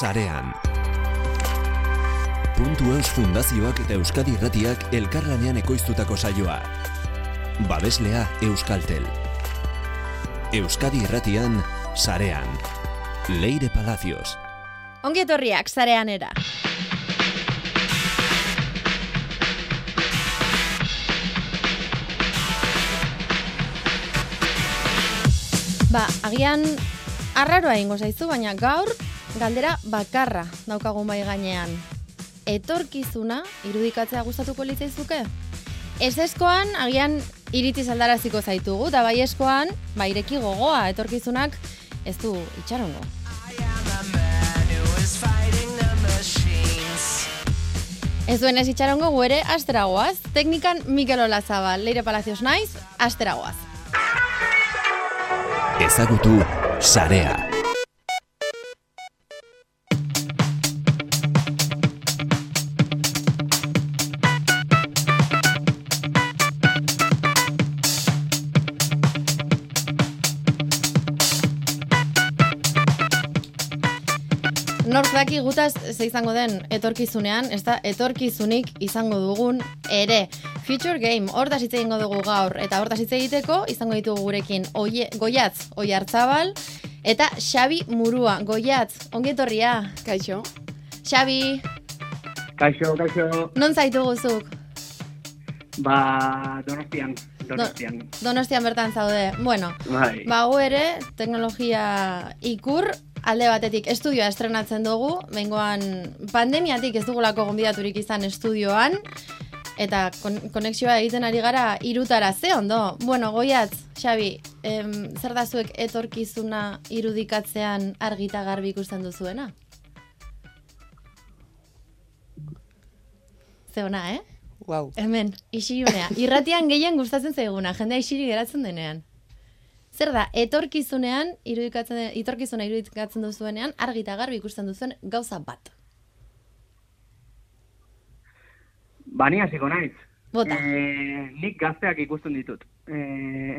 sarean. Puntu Eus Fundazioak eta Euskadi Irratiak elkarlanean ekoiztutako saioa. Babeslea Euskaltel. Euskadi Irratian sarean. Leire Palacios. Ongi etorriak zarean era. Ba, agian arraroa ingo zaizu, baina gaur galdera bakarra daukagun bai gainean. Etorkizuna irudikatzea gustatuko litzaizuke? Ez eskoan, agian iritzi aldaraziko zaitugu, eta bai eskoan, ba, ireki gogoa, etorkizunak ez du itxarongo. Ez duen ez itxarongo gu ere asteragoaz. Teknikan Mikel Olazabal, Leire Palacios naiz, asteragoaz. Ezagutu sarea. Nork daki gutaz ze izango den etorkizunean, ez da etorkizunik izango dugun ere. Future Game, hortaz hitz egingo dugu gaur, eta hortaz hitz egiteko izango ditugu gurekin oie, goiatz, oi hartzabal, eta Xabi Murua, goiatz, ongi etorria. Kaixo. Xabi, Kaixo, kaixo. non zaitu guzuk? Ba, donostian, donostian. Donostian bertan zaude. Bueno, Bai. ba gu ere, teknologia ikur, alde batetik estudioa estrenatzen dugu, bengoan pandemiatik ez dugulako gonbidaturik izan estudioan, eta kon konexioa egiten ari gara irutara, ze ondo? Bueno, goiatz, Xabi, em, zer da zuek etorkizuna irudikatzean argita garbi ikusten duzuena? Ze ona, eh? Wow. Hemen, isilunea. Irratian gehien gustatzen zaiguna, jendea isili geratzen denean. Zer da, etorkizunean, irudikatzen, etorkizuna irudikatzen duzuenean, argi eta garbi ikusten duzuen gauza bat. Bani hasiko naiz. Bota. E, nik gazteak ikusten ditut. E,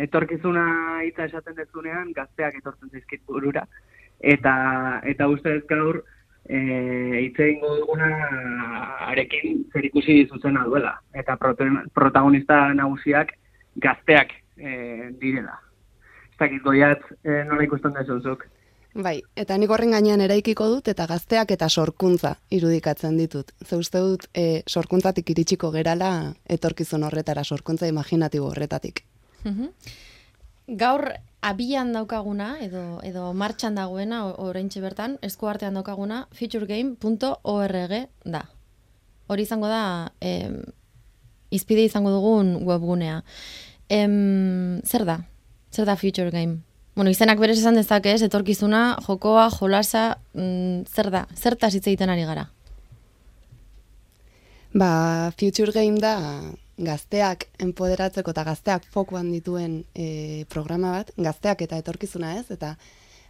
etorkizuna hitza esaten dezunean, gazteak etortzen zaizkit burura. Eta, eta uste ez gaur, e, hitz egingo duguna arekin zer ikusi zuzena duela. Eta protagonista nagusiak gazteak e, direla. Dakit goiat e, nola ikusten dezuzuk. Bai, eta nik horren gainean eraikiko dut eta gazteak eta sorkuntza irudikatzen ditut. Ze uste dut e, sorkuntzatik iritsiko gerala etorkizun horretara, sorkuntza imaginatibo horretatik. Mhm. Gaur abian daukaguna, edo, edo martxan dagoena, oraintxe bertan, eskuartean daukaguna, futuregame.org da. Hori izango da, em, izpide izango dugun webgunea. Em, zer da? Zer da Future Game? Bueno, izenak berez esan dezake, ez, etorkizuna, jokoa, jolasa, mm, zer da? Zertaz hitz egiten ari gara? Ba, Future Game da gazteak empoderatzeko eta gazteak fokuan dituen e, programa bat, gazteak eta etorkizuna ez, eta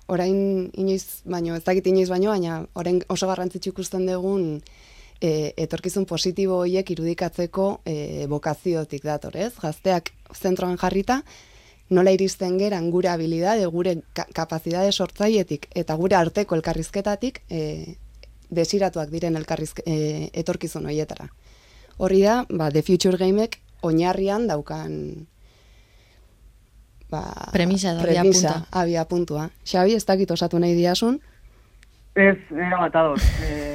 orain inoiz baino, ez dakit inoiz baino, baina orain oso garrantzitsu ikusten dugun e, etorkizun positibo horiek irudikatzeko e, bokaziotik dator, ez? Gazteak zentroan jarrita, nola iristen geran gure habilidade, gure ka kapazidade sortzaietik eta gure arteko elkarrizketatik e, desiratuak diren elkarrizk e, etorkizun hoietara. Horri da, ba, The Future Gamek oinarrian daukan ba, Premisa edo premisa, abiapuntua. abia puntua. Xabi, ez dakit osatu nahi diasun, Ez, era bat ados. E,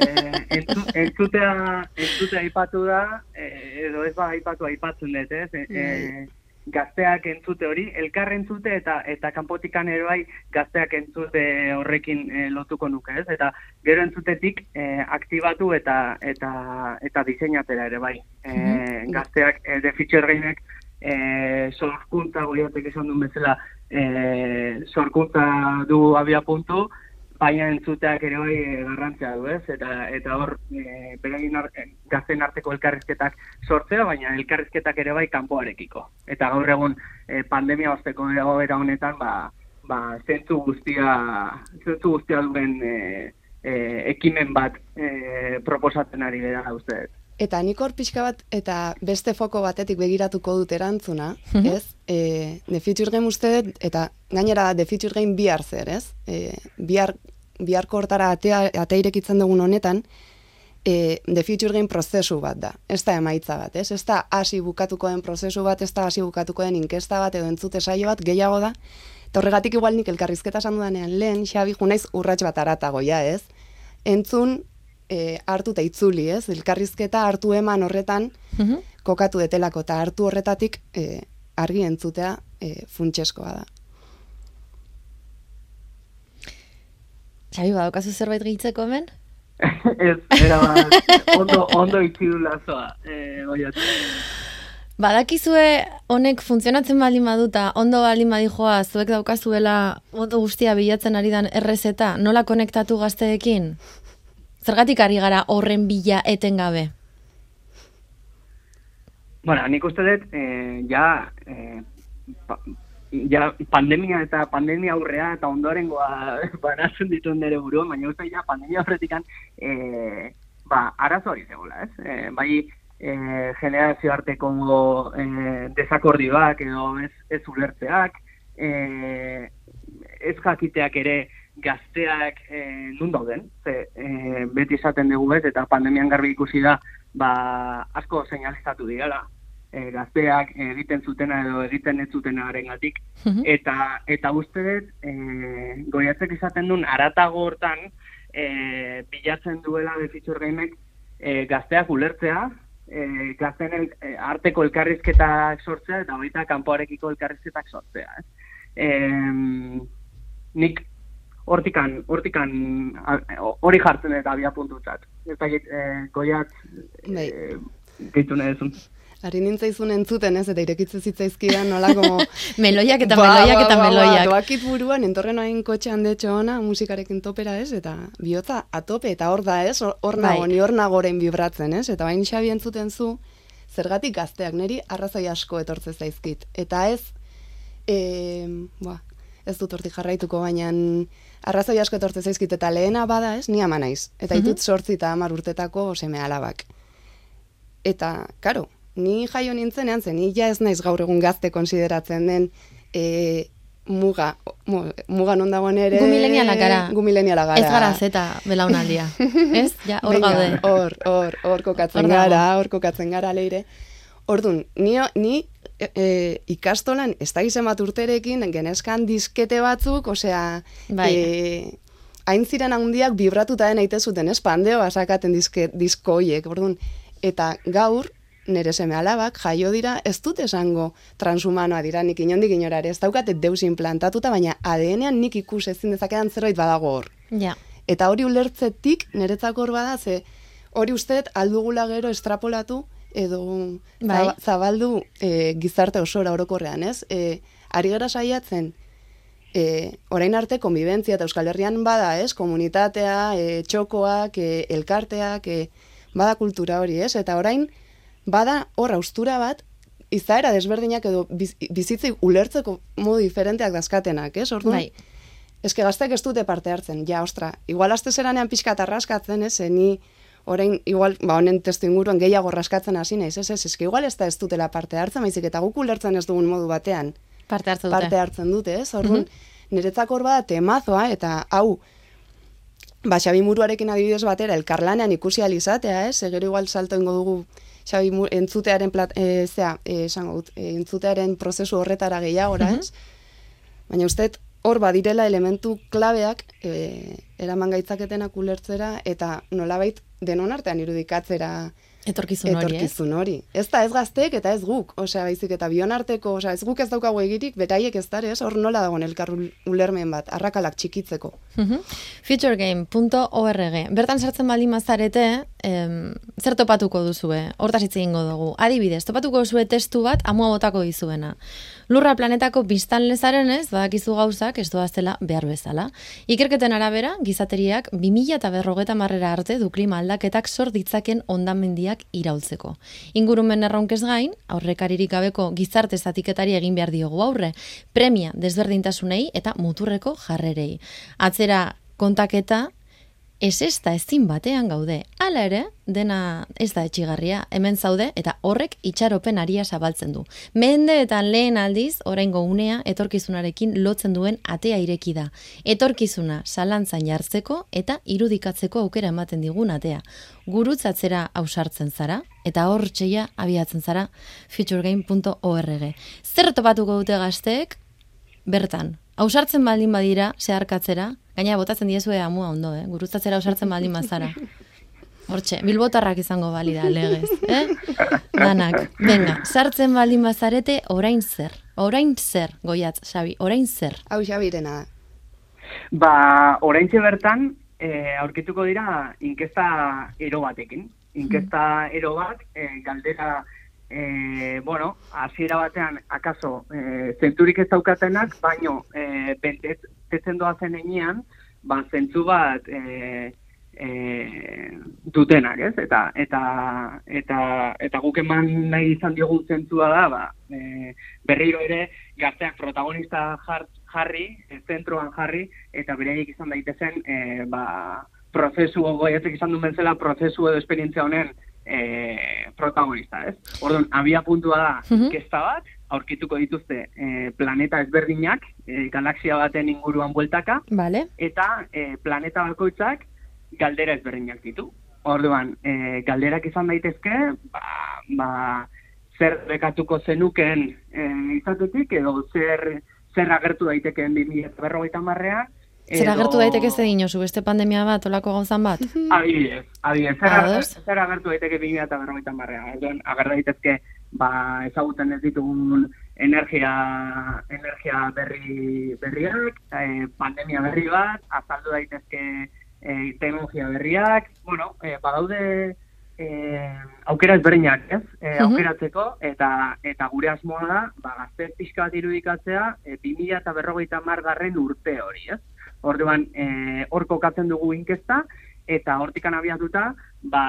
entzu, entzutea, entzutea aipatu da, e, edo ez ba aipatu aipatzen dut, ez? E, e, gazteak entzute hori, elkar entzute eta eta kanpotikan ere bai gazteak entzute horrekin e, lotuko nuke, ez? Eta gero entzutetik e, aktibatu eta eta eta diseinatera ere bai. E, gazteak e, de feature gainek e, sorkuntza goiatek esan duen bezala e, sorkuntza du abia puntu, baina entzuteak ere bai e, garrantzia du, ez? Eta eta hor e, beraien ar, gazten arteko elkarrizketak sortzea, baina elkarrizketak ere bai kanpoarekiko. Eta gaur egun e, pandemia osteko egoera honetan, ba ba zentzu guztia zentzu guztia duen e, e, ekimen bat e, proposatzen ari dira uste dut. Eta nik hor pixka bat, eta beste foko batetik begiratuko dut erantzuna, Mhm. ez? E, The Future Game uste dut, eta gainera The Future Game bihar zer, ez? E, bihar biharko hortara atea, atea irekitzen dugun honetan, e, The Future Game prozesu bat da. Ez da emaitza bat, ez? Ez da hasi bukatuko den prozesu bat, ez da hasi bukatuko den inkesta bat edo entzute saio bat, gehiago da. Eta horregatik igual nik elkarrizketa esan dudanean lehen, Xabi, junaiz urrats bat aratago, ja, ez? Entzun e, hartu eta itzuli, ez? Elkarrizketa hartu eman horretan Mhm. kokatu detelako, eta hartu horretatik e, argi entzutea e, funtseskoa da. Xabi, badaukazu zerbait gehitzeko hemen? ez, era bat, ondo, ondo itxi du lazoa, eh, goiatu. Badakizue honek funtzionatzen baldin baduta, ondo baldin badijoa, zuek daukazuela ondo guztia bilatzen ari dan errezeta, nola konektatu gazteekin? Zergatik ari gara horren bila etengabe? Bueno, nik uste dut, eh, ja, eh, pa, ja, pandemia eta pandemia aurrea eta ondorengoa banatzen ditu nire buruan, baina uste ja, pandemia aurretikan, eh, ba, arazo hori zegoela, ez? Eh, bai, eh, generazio arteko eh, desakordioak edo ez, ez ulertzeak, eh, ez jakiteak ere gazteak eh, nun dauden, ze, eh, beti esaten dugu ez, eta pandemian garbi ikusi da, ba, asko seinalizatu direla, eh, gazteak egiten zutena edo egiten ez zutenaren gatik, Mhm. eta, eta uste dut, eh, goiatzek izaten duen aratago hortan, eh, bilatzen duela The Future Gamek eh, gazteak ulertzea, eh, gazten el, eh, arteko elkarrizketak sortzea, eta baita kanpoarekiko elkarrizketak sortzea. Eh, nik hortikan, hortikan hori jartzen dut abia puntutzat. Ez da, eh, goiat Bai. eh, gehitu nahi duzun. Ari nintzaizun entzuten ez, eta irekitze zitzaizkidan nola como... Meloiak eta Ba, meloiak ba, eta ba, ba, meloiak. doakit buruan, entorren hain kotxean detxo ona, musikarekin topera ez, eta bihotza atope, eta hor da ez, hor- nago, Bai. ni hor nagoren vibratzen ez, eta bain xabi entzuten zu, zergatik gazteak, niri arrazoi asko etortze zaizkit. Eta ez, e, ba, ez dut hortik jarraituko, baina arrazoi asko etortze zaizkit, eta lehena bada ez, ni ama naiz. Eta Mhm. ditut sortzi eta hamar urtetako seme alabak. Eta, karo, ni jaio nintzenean, zen, ni ja ez naiz gaur egun gazte konsideratzen den e, muga, mu- muga non dagoen ere... Gu milenialak gara. Gu mileniala gara. Ez gara zeta belaunaldia. Ez? Ja, hor gaude. Hor, hor, hor kokatzen gara, hor kokatzen gara leire. Orduan, ni, ni e, e, ikastolan, ez da gizem bat urterekin, genezkan diskete batzuk, osea, Bai. e, hain ziren handiak vibratuta den aite zuten, ez, pandeoa sakaten diske, disko hoiek, orduan, eta gaur, nire seme alabak, jaio dira, ez dut esango transhumanoa dira, nik inondik inorare, ez daukate deus implantatuta, baina ADN-ean nik ikus ezin dezakedan zerbait badago hor. Ja. Eta hori ulertzetik niretzako hor bada, ze hori usteet aldugula gero estrapolatu edo Bai. zaba- zabaldu e, gizarte osora orokorrean, ez? E, ari gara saiatzen, e, orain arte konbibentzia eta Euskal Herrian bada, ez? Komunitatea, e, txokoak, e, elkarteak, e, bada kultura hori, ez? Eta orain bada hor austura bat, izaera desberdinak edo biz, bizitzi ulertzeko modu diferenteak dazkatenak, ez? Orduan, Bai. Eske gaztek ez dute parte hartzen, ja, ostra, igual azte zeranean pixka eta raskatzen, ez, eh, ni orain, igual, ba, honen testu inguruan gehiago raskatzen hasi naiz, ez, ez, eske igual ez da ez dutela parte hartzen, baizik eta guk ulertzen ez dugun modu batean. Parte hartu dute. parte hartzen dute, ez, orduan, niretzako hor bada temazoa, eta hau, ba, Xabi Muruarekin adibidez batera, elkarlanean ikusi alizatea, ez, gero igual salto ingo dugu Xabi Mu- entzutearen, plat, e, zea, e, esango dut, e, entzutearen prozesu horretara gehiagora, ez, Baina uste hor badirela elementu klabeak e, eraman gaitzaketenak ulertzera eta nolabait denon artean irudikatzera Etorkizun hori, ez? etorkizun hori. Ez da ez gazteek eta ez guk, osea baizik eta bion arteko, osea ez guk ez daukagu egirik, beraiek ez dare, ez hor nola dagoen elkar ul- ulermen bat, arrakalak txikitzeko. Mhm. Futuregame.org. Bertan sartzen baldin mazarete, em, zer topatuko duzue? Hortaz hitz egingo dugu. Adibidez, topatuko duzue testu bat amua botako dizuena. Lurra planetako biztan lezaren ez, badakizu gauzak ez doazela behar bezala. Ikerketen arabera, gizateriak 2000 eta berrogeta marrera arte du klima aldaketak sor ditzaken ondamendiak iraultzeko. Ingurumen erronkez gain, aurrekaririk gabeko gizarte zatiketari egin behar diogu aurre, premia desberdintasunei eta muturreko jarrerei. Atzera kontaketa ez ez da ezin batean gaude. Hala ere, dena ez da etxigarria, hemen zaude eta horrek itxaropen aria zabaltzen du. Mendeetan lehen aldiz, oraingo unea, etorkizunarekin lotzen duen atea ireki da. Etorkizuna salantzan jartzeko eta irudikatzeko aukera ematen digun atea. Gurutzatzera ausartzen zara eta hor txeia abiatzen zara futuregame.org. Zer topatuko dute gazteek? Bertan, ausartzen baldin badira, zeharkatzera, gaina botatzen diezue amua ondo, eh? gurutzatzera ausartzen baldin bazara. Hortxe, bilbotarrak izango balida, legez, eh? Danak, venga, sartzen baldin bazarete, orain zer? Orain zer, goiatz, Xabi, orain zer? Hau Xabirena da. Ba, oraintxe bertan, e, aurkituko dira inkesta ero batekin. Inkesta ero bat, e, galdera, e, bueno, hasiera batean, akaso, e, zenturik ez daukatenak, baino, e, bentetzen doa zen enean, ba, zentzu bat, e, e, dutenak, ez? Eta eta eta eta guk eman nahi izan diogu zentzua da, ba, e, berriro ere gazteak protagonista jar, jarri, e, zentroan jarri eta beraiek izan daitezen e, ba, prozesu goiatzek izan duen zela prozesu edo esperientzia honen e, protagonista, ez? Orduan, abia puntua da, Mhm. kesta bat, aurkituko dituzte e, planeta ezberdinak, e, galaxia baten inguruan bueltaka, Vale? eta e, planeta bakoitzak galdera ezberdinak ditu. Orduan, e, galderak izan daitezke, ba, ba, zer bekatuko zenuken e, izatetik, edo zer, zer agertu daitekeen 20berrogeita marrean. Zer agertu daiteke ze dinozu, beste pandemia bat, olako gauzan bat? Adibidez, adibidez, zer, zer agertu daiteke 20berrogeita marrean. Orduan, ager daitezke, ba, ezagutzen ez ditugun energia, energia berri, berriak, e, pandemia berri bat, azaldu daitezke e, teknologia berriak, bueno, e, badaude e, aukera ezberdinak, ez? E, Mhm. aukeratzeko, eta eta gure asmoa da, ba, gazte pixka bat irudikatzea, e, 2000 eta berrogeita margarren urte hori, ez? Orduan, e, hor kokatzen dugu inkesta, eta hortikan abiatuta, ba,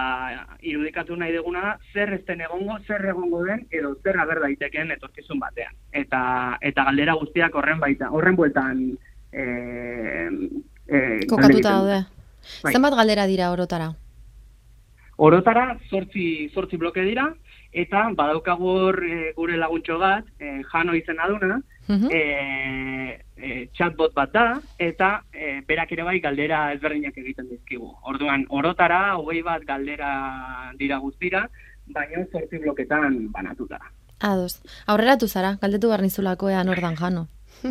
irudikatu nahi duguna da, zer ez den egongo, zer egongo den, edo zer ager daitekeen etorkizun batean. Eta, eta galdera guztiak horren baita, horren bueltan e, e, Kokatuta daude. Bai. Zenbat galdera dira orotara? Orotara zortzi, zortzi bloke dira, eta badaukagu hor e, gure laguntxo bat, e, jano izena duna, Mhm. e, e, chatbot bat da, eta e, berak ere bai galdera ezberdinak egiten dizkigu. Orduan, orotara, hogei bat galdera dira guztira, baina zortzi bloketan banatuta. Ados. Aurreratu zara, galdetu behar nizulako ean ordan jano.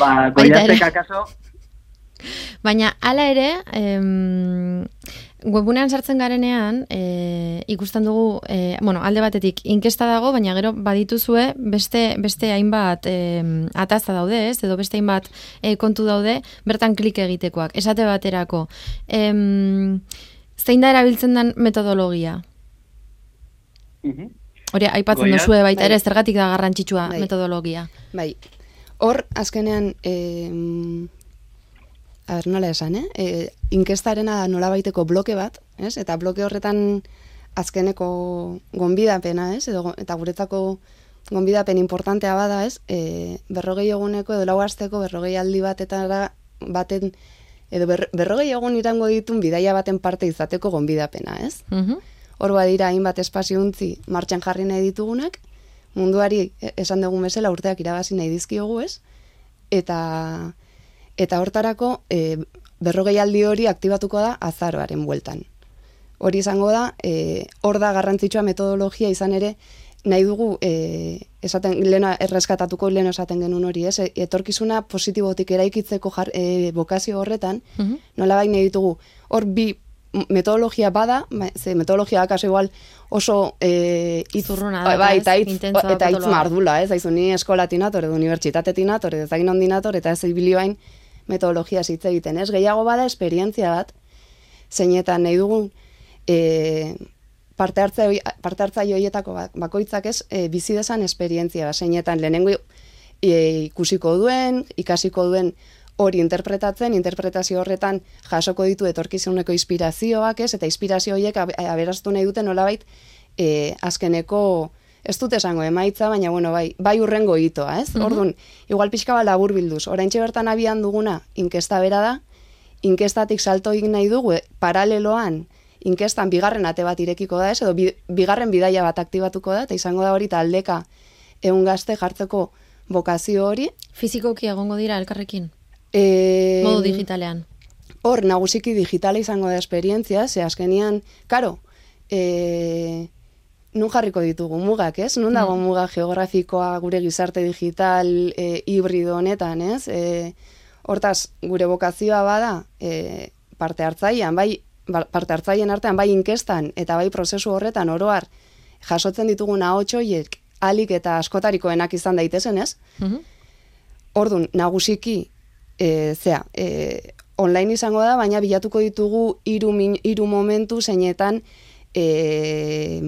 Ba, Baita ere. goiatzek akaso, Baina, hala ere, em, webunean sartzen garenean, e, ikusten dugu, e, bueno, alde batetik, inkesta dago, baina gero badituzue beste, beste hainbat e, ataza daude, ez? Edo beste hainbat e, kontu daude, bertan klik egitekoak. Esate baterako, em, zein da erabiltzen den metodologia? Mhm. Hori, aipatzen Goiat? duzue baita ere, Bai. zergatik da garrantzitsua Bai. metodologia. Bai, hor azkenean, eh, a ber, nola esan, eh? E, inkestarena da nola baiteko bloke bat, ez? Eta bloke horretan azkeneko gonbidapena, ez? Edo, eta guretzako gonbidapen importantea bada, ez? E, berrogei eguneko edo lau asteko berrogei aldi batetara baten edo ber, berrogei egun irango ditun bidaia baten parte izateko gonbidapena, ez? Mhm. Hor badira hainbat espazio untzi martxan jarri nahi ditugunak, munduari e- esan dugun bezala urteak irabazi nahi dizkiogu, ez? Eta eta hortarako e, berrogei aldi hori aktibatuko da azaroaren bueltan. Hori izango da, e, hor da garrantzitsua metodologia izan ere, nahi dugu, e, esaten, lehena erreskatatuko lehen esaten genuen hori, ez? E, etorkizuna positibotik eraikitzeko jar, e, bokazio horretan, Mhm. nola nahi ditugu, hor bi metodologia bada, ba- ze metodologia akaso igual oso e, hitz- Zurruna da, bai, ez? eta hitz, eta hitz mardula, ez, aizu ni eskolatik nator, edo unibertsitatetik nator, edo ezagin ondin nator, eta ez ibili bain metodologia hitz egiten, ez? Gehiago bada esperientzia bat, zeinetan nahi dugun e, parte hartze hoi- parte hartzaile horietako bak- bakoitzak ez e, bizi desan esperientzia bat, zeinetan lehenengo e, ikusiko duen, ikasiko duen hori interpretatzen, interpretazio horretan jasoko ditu etorkizuneko inspirazioak, ez? Eta inspirazio horiek ab- aberastu nahi dute nolabait e, azkeneko ez dut esango emaitza, baina bueno, bai, bai urrengo hitoa, ez? Orduan, igual pixka bat labur bilduz. Oraintxe bertan abian duguna inkesta bera da, inkestatik salto egin nahi dugu, e, paraleloan, inkestan bigarren ate bat irekiko da, ez, edo bi, bigarren bidaia bat aktibatuko da, eta izango da hori taldeka egun gazte jartzeko bokazio hori. Fizikoki egongo dira elkarrekin, E, modu digitalean. hor nagusiki digitala izango da esperientzia, ze azkenian, karo, e, nun jarriko ditugu mugak, ez? Nun dago muga geografikoa gure gizarte digital e, hibrido honetan, ez? E, hortaz, gure bokazioa bada e, parte hartzailean, bai ba- parte hartzaileen artean, bai inkestan eta bai prozesu horretan oroar jasotzen ditugun ahots horiek alik eta askotarikoenak izan daitezen, ez? Mhm. Ordun nagusiki e, zea, e, online izango da, baina bilatuko ditugu hiru hiru momentu zeinetan e,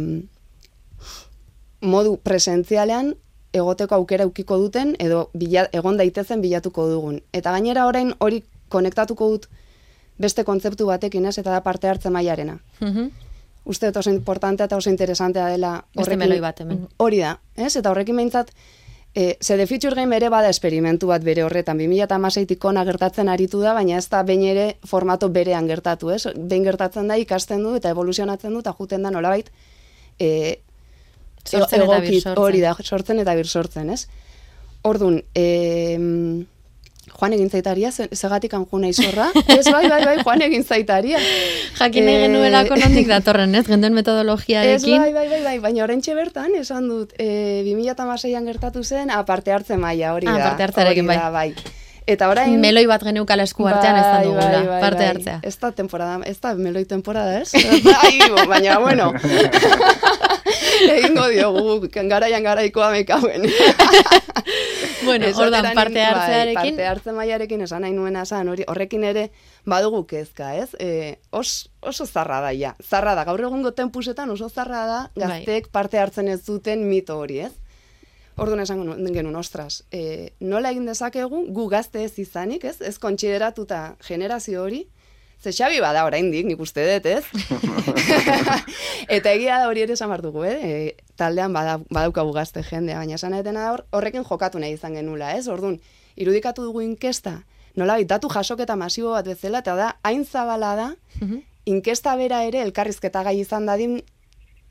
modu presentzialean egoteko aukera ukiko duten edo bila, egon daitezen bilatuko dugun. Eta gainera orain hori konektatuko dut beste kontzeptu batekin, ez, eta da parte hartze mailarena. Mhm. Uste dut oso importantea eta oso interesantea dela Beste meloi bat hemen. Hori da, ez? Eta horrekin behintzat, e, ze The Future Game ere bada esperimentu bat bere horretan, 2008 ona gertatzen aritu da, baina ez da behin ere formato berean gertatu, ez? Behin gertatzen da ikasten du eta evoluzionatzen du eta juten da nolabait e, Sortzen eta egokit- birsortzen. Hori da, sortzen eta birsortzen, ez? Ordun, e, Joan egin zaitaria, ze- zegatik anju nahi zorra? ez, bai, bai, bai, Joan egin zaitaria. Jakin Eh, genuelako nondik datorren, ez? Genduen Ez, metodologiarekin. bai, bai, bai, bai, baina orentxe bertan, esan dut, e, 2006an gertatu zen, aparte hartze maila hori Ah, da. parte hartzearekin, hori da, bai. Eta orain... Meloi bat geneukala esku artean ez da Bai, dugula, bai, bai, parte bai. hartzea. Ez da temporada, ez da meloi temporada, ez? Ai, baina, bueno. Egingo diogu, garaian garaikoa mekauen. Bueno, ordan parte bai, hartzearekin, parte hartze mailarekin esan nahi nuena esan, hori, horrekin ere badugu kezka, ez? E, os, oso zarra da, ja. Zarra da, gaur egungo tempusetan oso zarra da Bai. gazteek parte hartzen ez duten mito hori, ez? Orduan esango nu- genuen, ostras, e, nola egin dezakegu gu gazte ez izanik, ez? Ez kontsideratuta generazio hori, ze xabi bada oraindik, nik uste dut, ez? Eta egia da hori ere esan dugu, eh? E, taldean bada, badaukagu gazte jendea, baina esan etena da hor, horrekin jokatu nahi izan genula, ez? Orduan, irudikatu dugu inkesta, nola datu jasoketa masibo bat bezala, eta da, hain zabala da, inkesta bera ere elkarrizketa gai izan dadin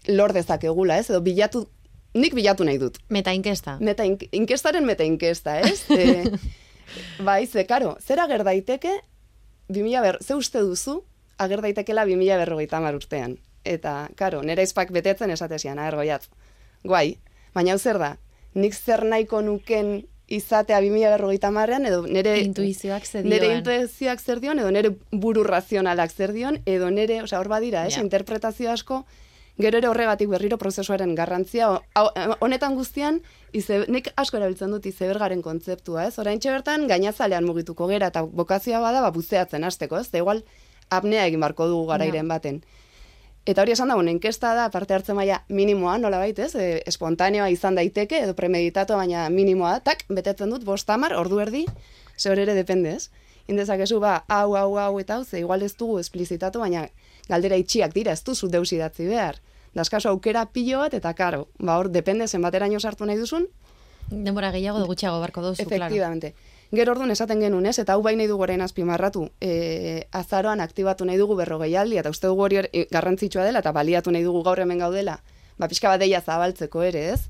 lor dezakegula, ez? Edo bilatu, nik bilatu nahi dut. meta inkesta. Meta ink- inkestaren meta inkesta, ez? E, bai, ze, karo, zer ager daiteke, 2000 ber, ze uste duzu, ager daitekela 2000 berrogeita hamar urtean. Eta, karo, nera izpak betetzen esatezian, aher Guai, baina hau zer da, nik zer nahiko nuken izatea 2000 berrogeita hamarrean, edo nere... Intuizioak ze Nere dioen. intuizioak zer dion, edo nere buru razionalak zer dion, edo nere, osea, hor badira, ez, Ja. interpretazio asko, gero ere horregatik berriro prozesuaren garrantzia, hau- honetan guztian, ize, nik asko erabiltzen dut izebergaren kontzeptua, ez? Orain bertan gainazalean mugituko gera, eta bokazioa bada, ba, buzeatzen hasteko, ez? Da igual, apnea egin barko dugu garairen baten. Eta hori esan da, bueno, inkesta da parte hartzen maila minimoa, nola ez? E, espontaneoa izan daiteke, edo premeditatu baina minimoa tak, betetzen dut, bost hamar, ordu erdi, ze hori ere depende, ez? Indezakezu, ba, hau, hau, hau, eta hau, ze igual ez dugu esplizitatu, baina galdera itxiak dira, ez duzu deus idatzi behar. Daskaso aukera pilo bat, eta karo, ba, hor, depende zenbateraino sartu nahi duzun, Denbora gehiago edo gutxiago barko duzu, claro. Efectivamente. Gero orduan esaten genuen, ez? Eta hau bai nahi dugu orain azpimarratu. E, azaroan aktibatu nahi dugu berrogeialdi, eta uste dugu hori hor- e, garrantzitsua dela, eta baliatu nahi dugu gaur hemen gaudela, ba, pixka bat deia zabaltzeko ere, ez?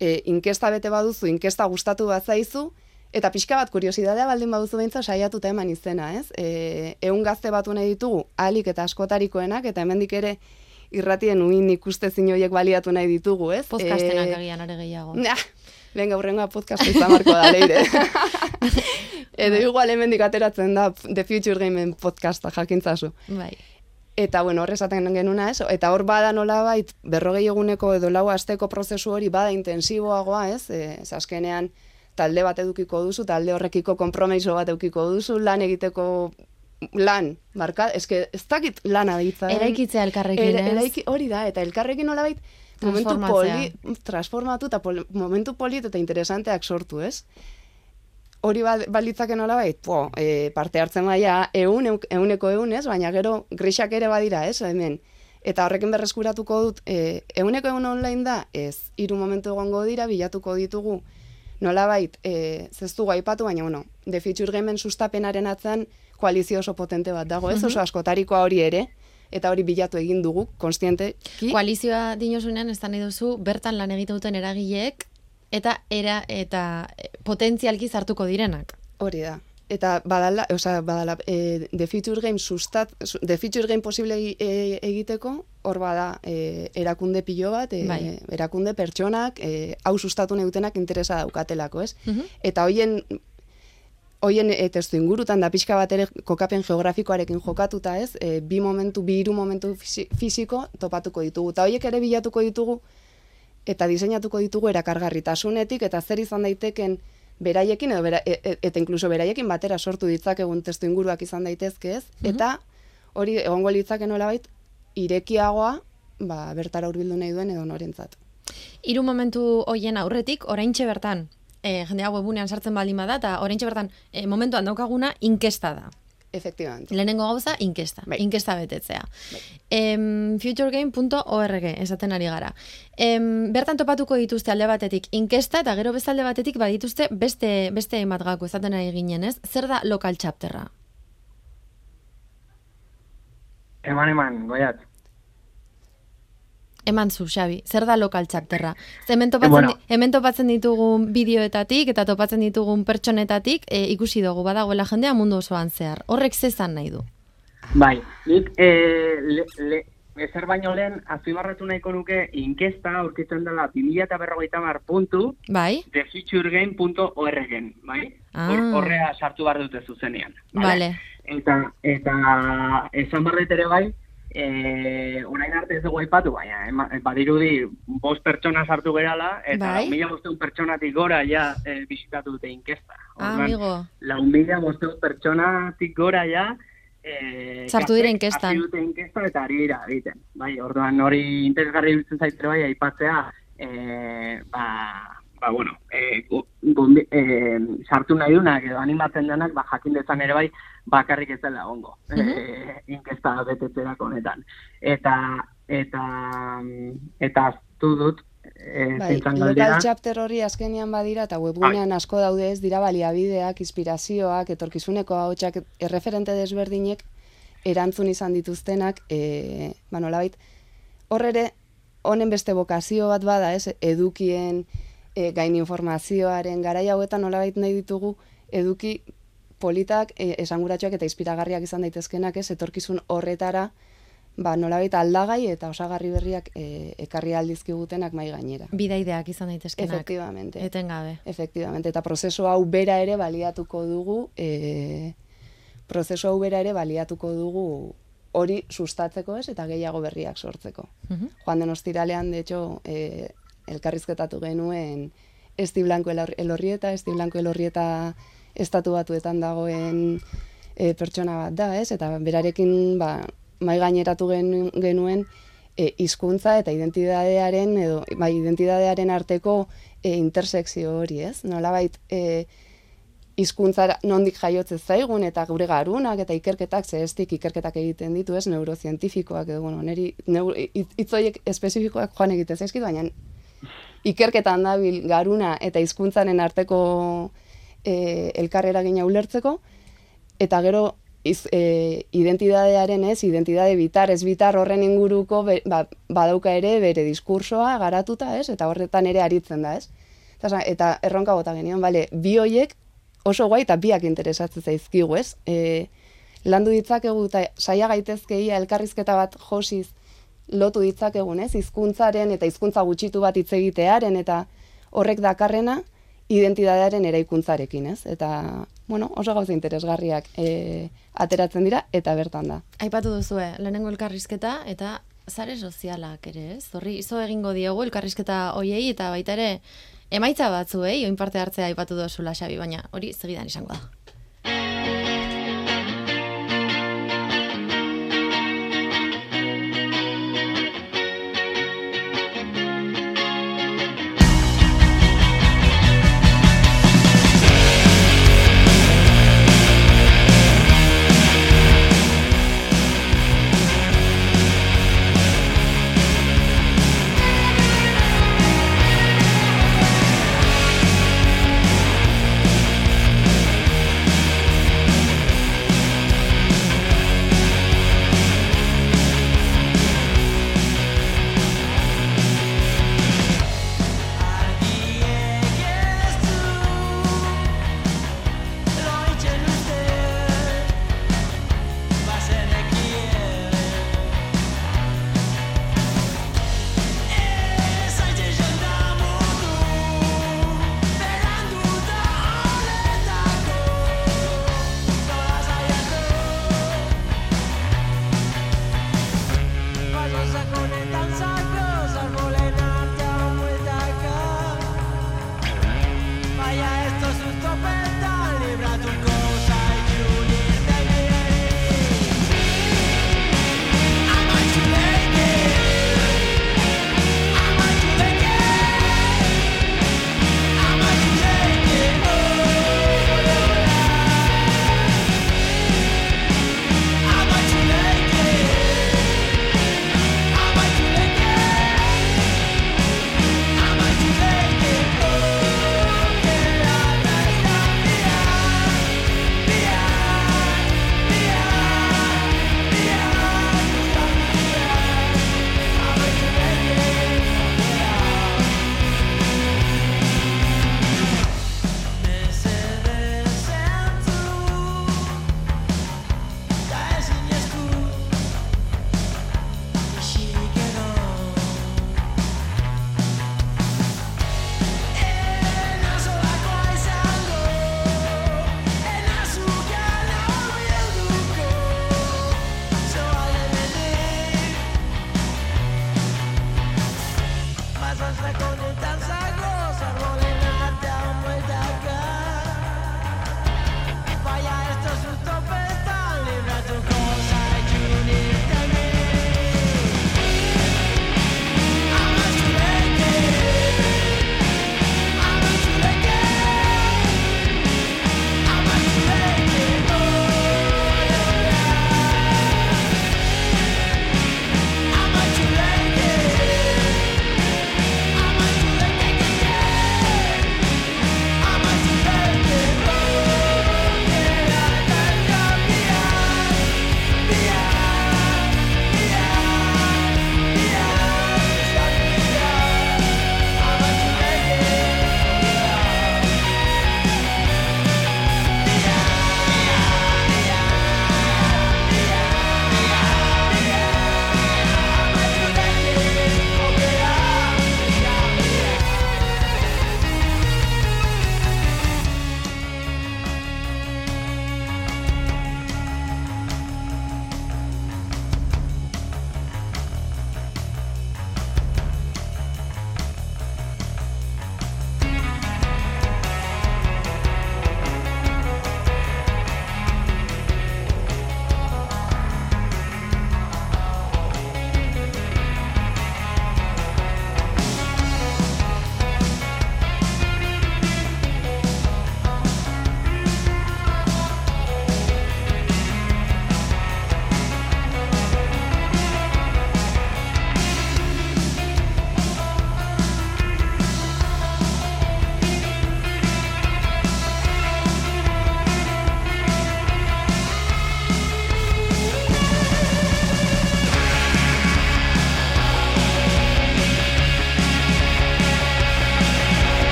E, inkesta bete baduzu, inkesta gustatu bat zaizu, eta pixka bat kuriosidadea baldin baduzu beintza saiatuta eman izena, ez? E, eun gazte batu nahi ditugu, alik eta askotarikoenak, eta hemendik ere irratien uin ikuste horiek baliatu nahi ditugu, ez? Podcastenak E, agian are gehiago. Nah, venga, urrengoa podcast izan marko da, leire. Edo igual hemendik ateratzen da The Future Gameen podcasta jakintzazu. Bai. Eta bueno, hor esaten genuna, ez? Eta hor bada nolabait berrogei eguneko edo lau asteko prozesu hori bada intensiboagoa, ez? E, azkenean talde bat edukiko duzu, talde horrekiko konpromiso bat edukiko duzu, lan egiteko lan, marka, eske ez dakit lana ditza. Eraikitzea elkarrekin, ez? eraiki, hori da, eta elkarrekin nolabait momentu poli, transformatu eta pol, momentu polit eta interesanteak sortu, ez? Hori ba- balitzake nolabait, po, e, parte hartzen baia eun, eun- euneko eun, ez? Baina gero grisak ere badira, ez? Hemen. Eta horrekin berreskuratuko dut, e, euneko eun online da, ez, hiru momentu egongo dira, bilatuko ditugu, nolabait, e, zeztu aipatu, baina, bueno, The Future Gameen sustapenaren atzean koalizio oso potente bat dago, ez? Oso askotarikoa hori ere, eta hori bilatu egin dugu, konstiente. Koalizioa dinosunean, ez da nahi duzu, bertan lan egite duten eragileek, eta era eta eh, potentzialki zartuko direnak. Hori da. Eta badala, osea, badala, e, The Future Game sustat, su- The Future Game posible egi- e, egiteko, hor bada e, erakunde pilo bat, e, Bai. erakunde pertsonak, e, hau sustatu nahi dutenak interesa daukatelako, ez? Mhm. Eta hoien hoien e, testu ingurutan da pixka bat ere kokapen geografikoarekin jokatuta, ez? E, bi momentu, bi hiru momentu fisi- fisiko topatuko ditugu. Eta hoiek ere bilatuko ditugu eta diseinatuko ditugu erakargarritasunetik eta zer izan daiteken beraiekin edo bera, e, e- eta inkluso beraiekin batera sortu ditzakegun testu inguruak izan daitezke, ez? Eta hori egongo litzake nolabait irekiagoa, ba bertara hurbildu nahi duen edo norentzat. Hiru momentu hoien aurretik, oraintxe bertan, e, jendea webunean sartzen baldin bada, eta oraintxe bertan, e, momentuan daukaguna, inkesta da. Efectivamente. Lehenengo gauza, inkesta. Bai. Inkesta betetzea. Em, futuregame.org esaten ari gara. Em, bertan topatuko dituzte alde batetik inkesta eta gero beste alde batetik badituzte beste beste hainbat gako esaten ari ginen, ez? Zer da local chapterra? Eman, eman, goiat. Eman zu, Xabi, zer da local chapterra? Ze hemen topatzen, bueno. di- hemen topatzen ditugun bideoetatik eta topatzen ditugun pertsonetatik e, ikusi dugu badagoela jendea mundu osoan zehar. Horrek zezan nahi du. Bai, nik e, le, le, ezer baino lehen azpimarratu nahiko nuke inkesta aurkitzen dela 2050 puntu Bai? thefuturegame.org, bai? Ah. Hor- Horrea sartu behar dute zuzenean. Vale. Eta, eta esan barret ere bai, e, orain arte ez dugu aipatu, baina badirudi bost pertsona sartu gerala, eta Bai. mila bosteun pertsonatik gora ja e, bisitatu dute inkesta. Ah, Orduan, amigo. lau mila bosteun pertsonatik gora ja, e, Sartu dira inkestan. dute inkesta eta ari dira egiten. Bai, orduan hori interesgarri biltzen zaitere bai aipatzea, e, ba, ba, bueno, e, gu- gombi- e, sartu nahi dunak edo animatzen denak, ba, jakin dezan ere bai, bakarrik ez dela egongo, e, inkesta betetzerako honetan. Eta, eta, eta aztu dut, e, Bai, chapter hori azkenean badira eta webgunean asko daude ez dira baliabideak, inspirazioak, etorkizuneko ahotsak erreferente desberdinek erantzun izan dituztenak, e, ba nolabait, hor ere honen beste bokazio bat bada, ez, edukien e, gain informazioaren garai hauetan nolabait nahi ditugu eduki politak, e, esanguratsuak eta inspiragarriak izan daitezkenak, ez, etorkizun horretara, ba, nolabait aldagai eta osagarri berriak e, ekarri aldizkigutenak mai gainera. Bidaideak izan daitezkenak. Efectivamente. Etengabe. Efectivamente, eta prozesu hau bera ere baliatuko dugu, e, prozesu hau bera ere baliatuko dugu hori sustatzeko ez eta gehiago berriak sortzeko. Mhm. Joan den ostiralean, de hecho, e, elkarrizketatu genuen Esti Blanco Elor- Elorrieta, Esti Blanco Elorrieta estatu batuetan dagoen e, pertsona bat da, ez? Eta berarekin ba, mai gaineratu gen, genuen e, hizkuntza eta identidadearen edo bai identidadearen arteko e, intersekzio hori, ez? Nolabait e, hizkuntzara nondik jaiotzen zaigun eta gure garunak eta ikerketak zehestik ikerketak egiten ditu, ez? Neurozientifikoak edo bueno, neri neu, hitz hitz horiek espezifikoak joan egiten zaizkit, baina ikerketan dabil garuna eta hizkuntzaren arteko e, elkarreragina ulertzeko eta gero iz, e, identidadearen ez, identidade bitar, ez bitar horren inguruko be, ba, badauka ere bere diskursoa garatuta, ez, eta horretan ere aritzen da, ez. Eta, eta erronka bota genion, bale, bi hoiek oso guai eta biak interesatzen zaizkigu, ez. E, landu ditzakegu eta saia gaitezke ia elkarrizketa bat josiz lotu ditzakegun, ez, hizkuntzaren eta hizkuntza gutxitu bat hitz egitearen eta horrek dakarrena identidadearen eraikuntzarekin, ez? Eta, bueno, oso gauza interesgarriak e, ateratzen dira eta bertan da. Aipatu duzue, lehenengo elkarrizketa eta zare sozialak ere, ez? Horri izo egingo diegu elkarrizketa hoiei eta baita ere emaitza batzuei, oin parte hartzea aipatu duzula Xabi, baina hori segidan izango da.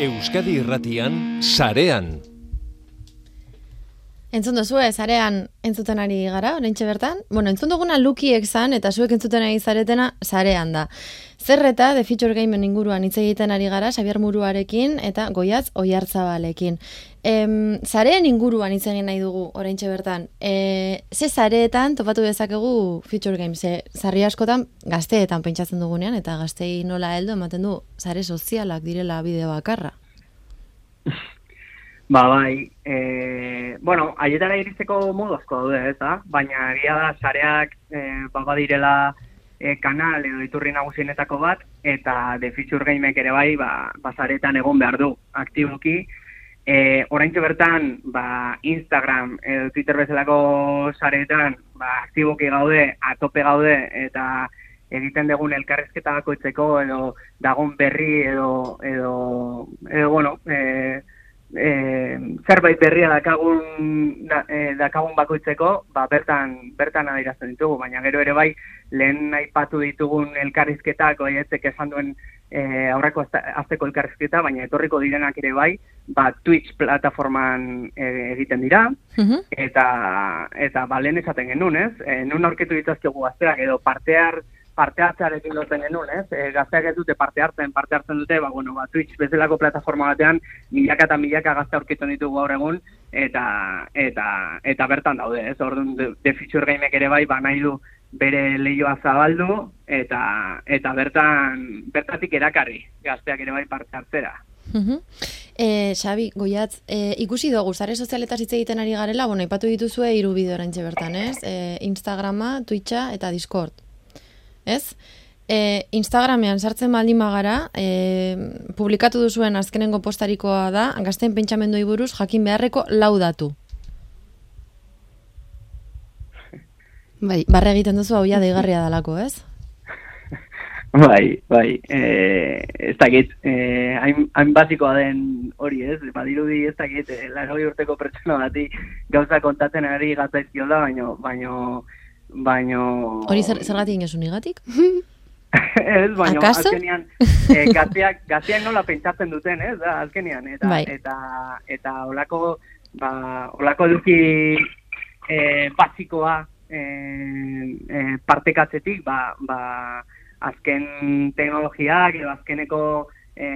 Euskadi Irratian sarean. Entzun duzue, zarean entzuten ari gara, oraintxe bertan? Bueno, entzun duguna lukiek zan, eta zuek entzuten ari zaretena zarean da. Zerreta, The Future Gamen inguruan hitz egiten ari gara, Xabier Muruarekin eta Goiatz Oiartzabalekin. Em, zaren inguruan hitz egin nahi dugu, oraintxe bertan. E, ze zareetan topatu dezakegu Future Games, ze zarri askotan gazteetan pentsatzen dugunean, eta gaztei nola heldu ematen du, zare sozialak direla bideo bakarra. Ba, bai, e, bueno, aietara iristeko modu asko daude, ez da? Baina egia da, sareak e, ba, badirela e, kanal edo iturri nagusienetako bat, eta The Future Gamek ere bai, ba, ba egon behar du, aktiboki. E, Oraintxe bertan, ba, Instagram edo Twitter bezalako saretan, ba, aktiboki gaude, atope gaude, eta egiten dugun elkarrezketa bakoitzeko edo dagon berri edo, edo, edo bueno, e, e, zerbait berria dakagun da, e, dakagun bakoitzeko, ba, bertan bertan adierazten ditugu, baina gero ere bai lehen aipatu ditugun elkarrizketak oietzek esan duen e, aurreko azteko elkarrizketa, baina etorriko direnak ere bai, ba, Twitch plataforman e, egiten dira, eta, eta ba, lehen esaten genuen, ez? E, nun aurketu ditazkegu gazteak edo partear parte hartzearekin lotzen genuen, ez? E, gazteak ez dute parte hartzen, parte hartzen dute, ba, bueno, ba, Twitch bezalako plataforma batean, milaka eta milaka gazte aurkitu ditugu gaur egun, eta, eta, eta bertan daude, ez? Orduan, de, de feature ere bai, ba, nahi du bere lehioa zabaldu, eta, eta bertan, bertatik erakarri, gazteak ere bai parte hartzera. Uh e, Xabi, goiatz, e, ikusi dugu, zare sozialetaz hitz egiten ari garela, bueno, ipatu dituzue hiru bideo bertan, ez? E, Instagrama, Twitcha eta Discord ez? E, Instagramean sartzen baldin magara, e, publikatu duzuen azkenengo postarikoa da, gazten pentsamendoi buruz jakin beharreko laudatu. Bai, barre egiten duzu hau ja deigarria dalako, ez? Bai, bai, e, ez dakit, e, hain, hain basikoa den hori ez, badirudi ez dakit, e, urteko pertsona bati gauza kontatzen ari gatzaizkiola, baino, baino, baino... Hori zer, zer gati inesun igatik? ez, baino, azkenian, e, gazteak, gazteak nola pentsatzen duten, ez, da, azkenian, eta, bai. eta, eta olako, ba, olako eduki e, basikoa e, e, partekatzetik, ba, ba, azken teknologiak, edo azkeneko, e,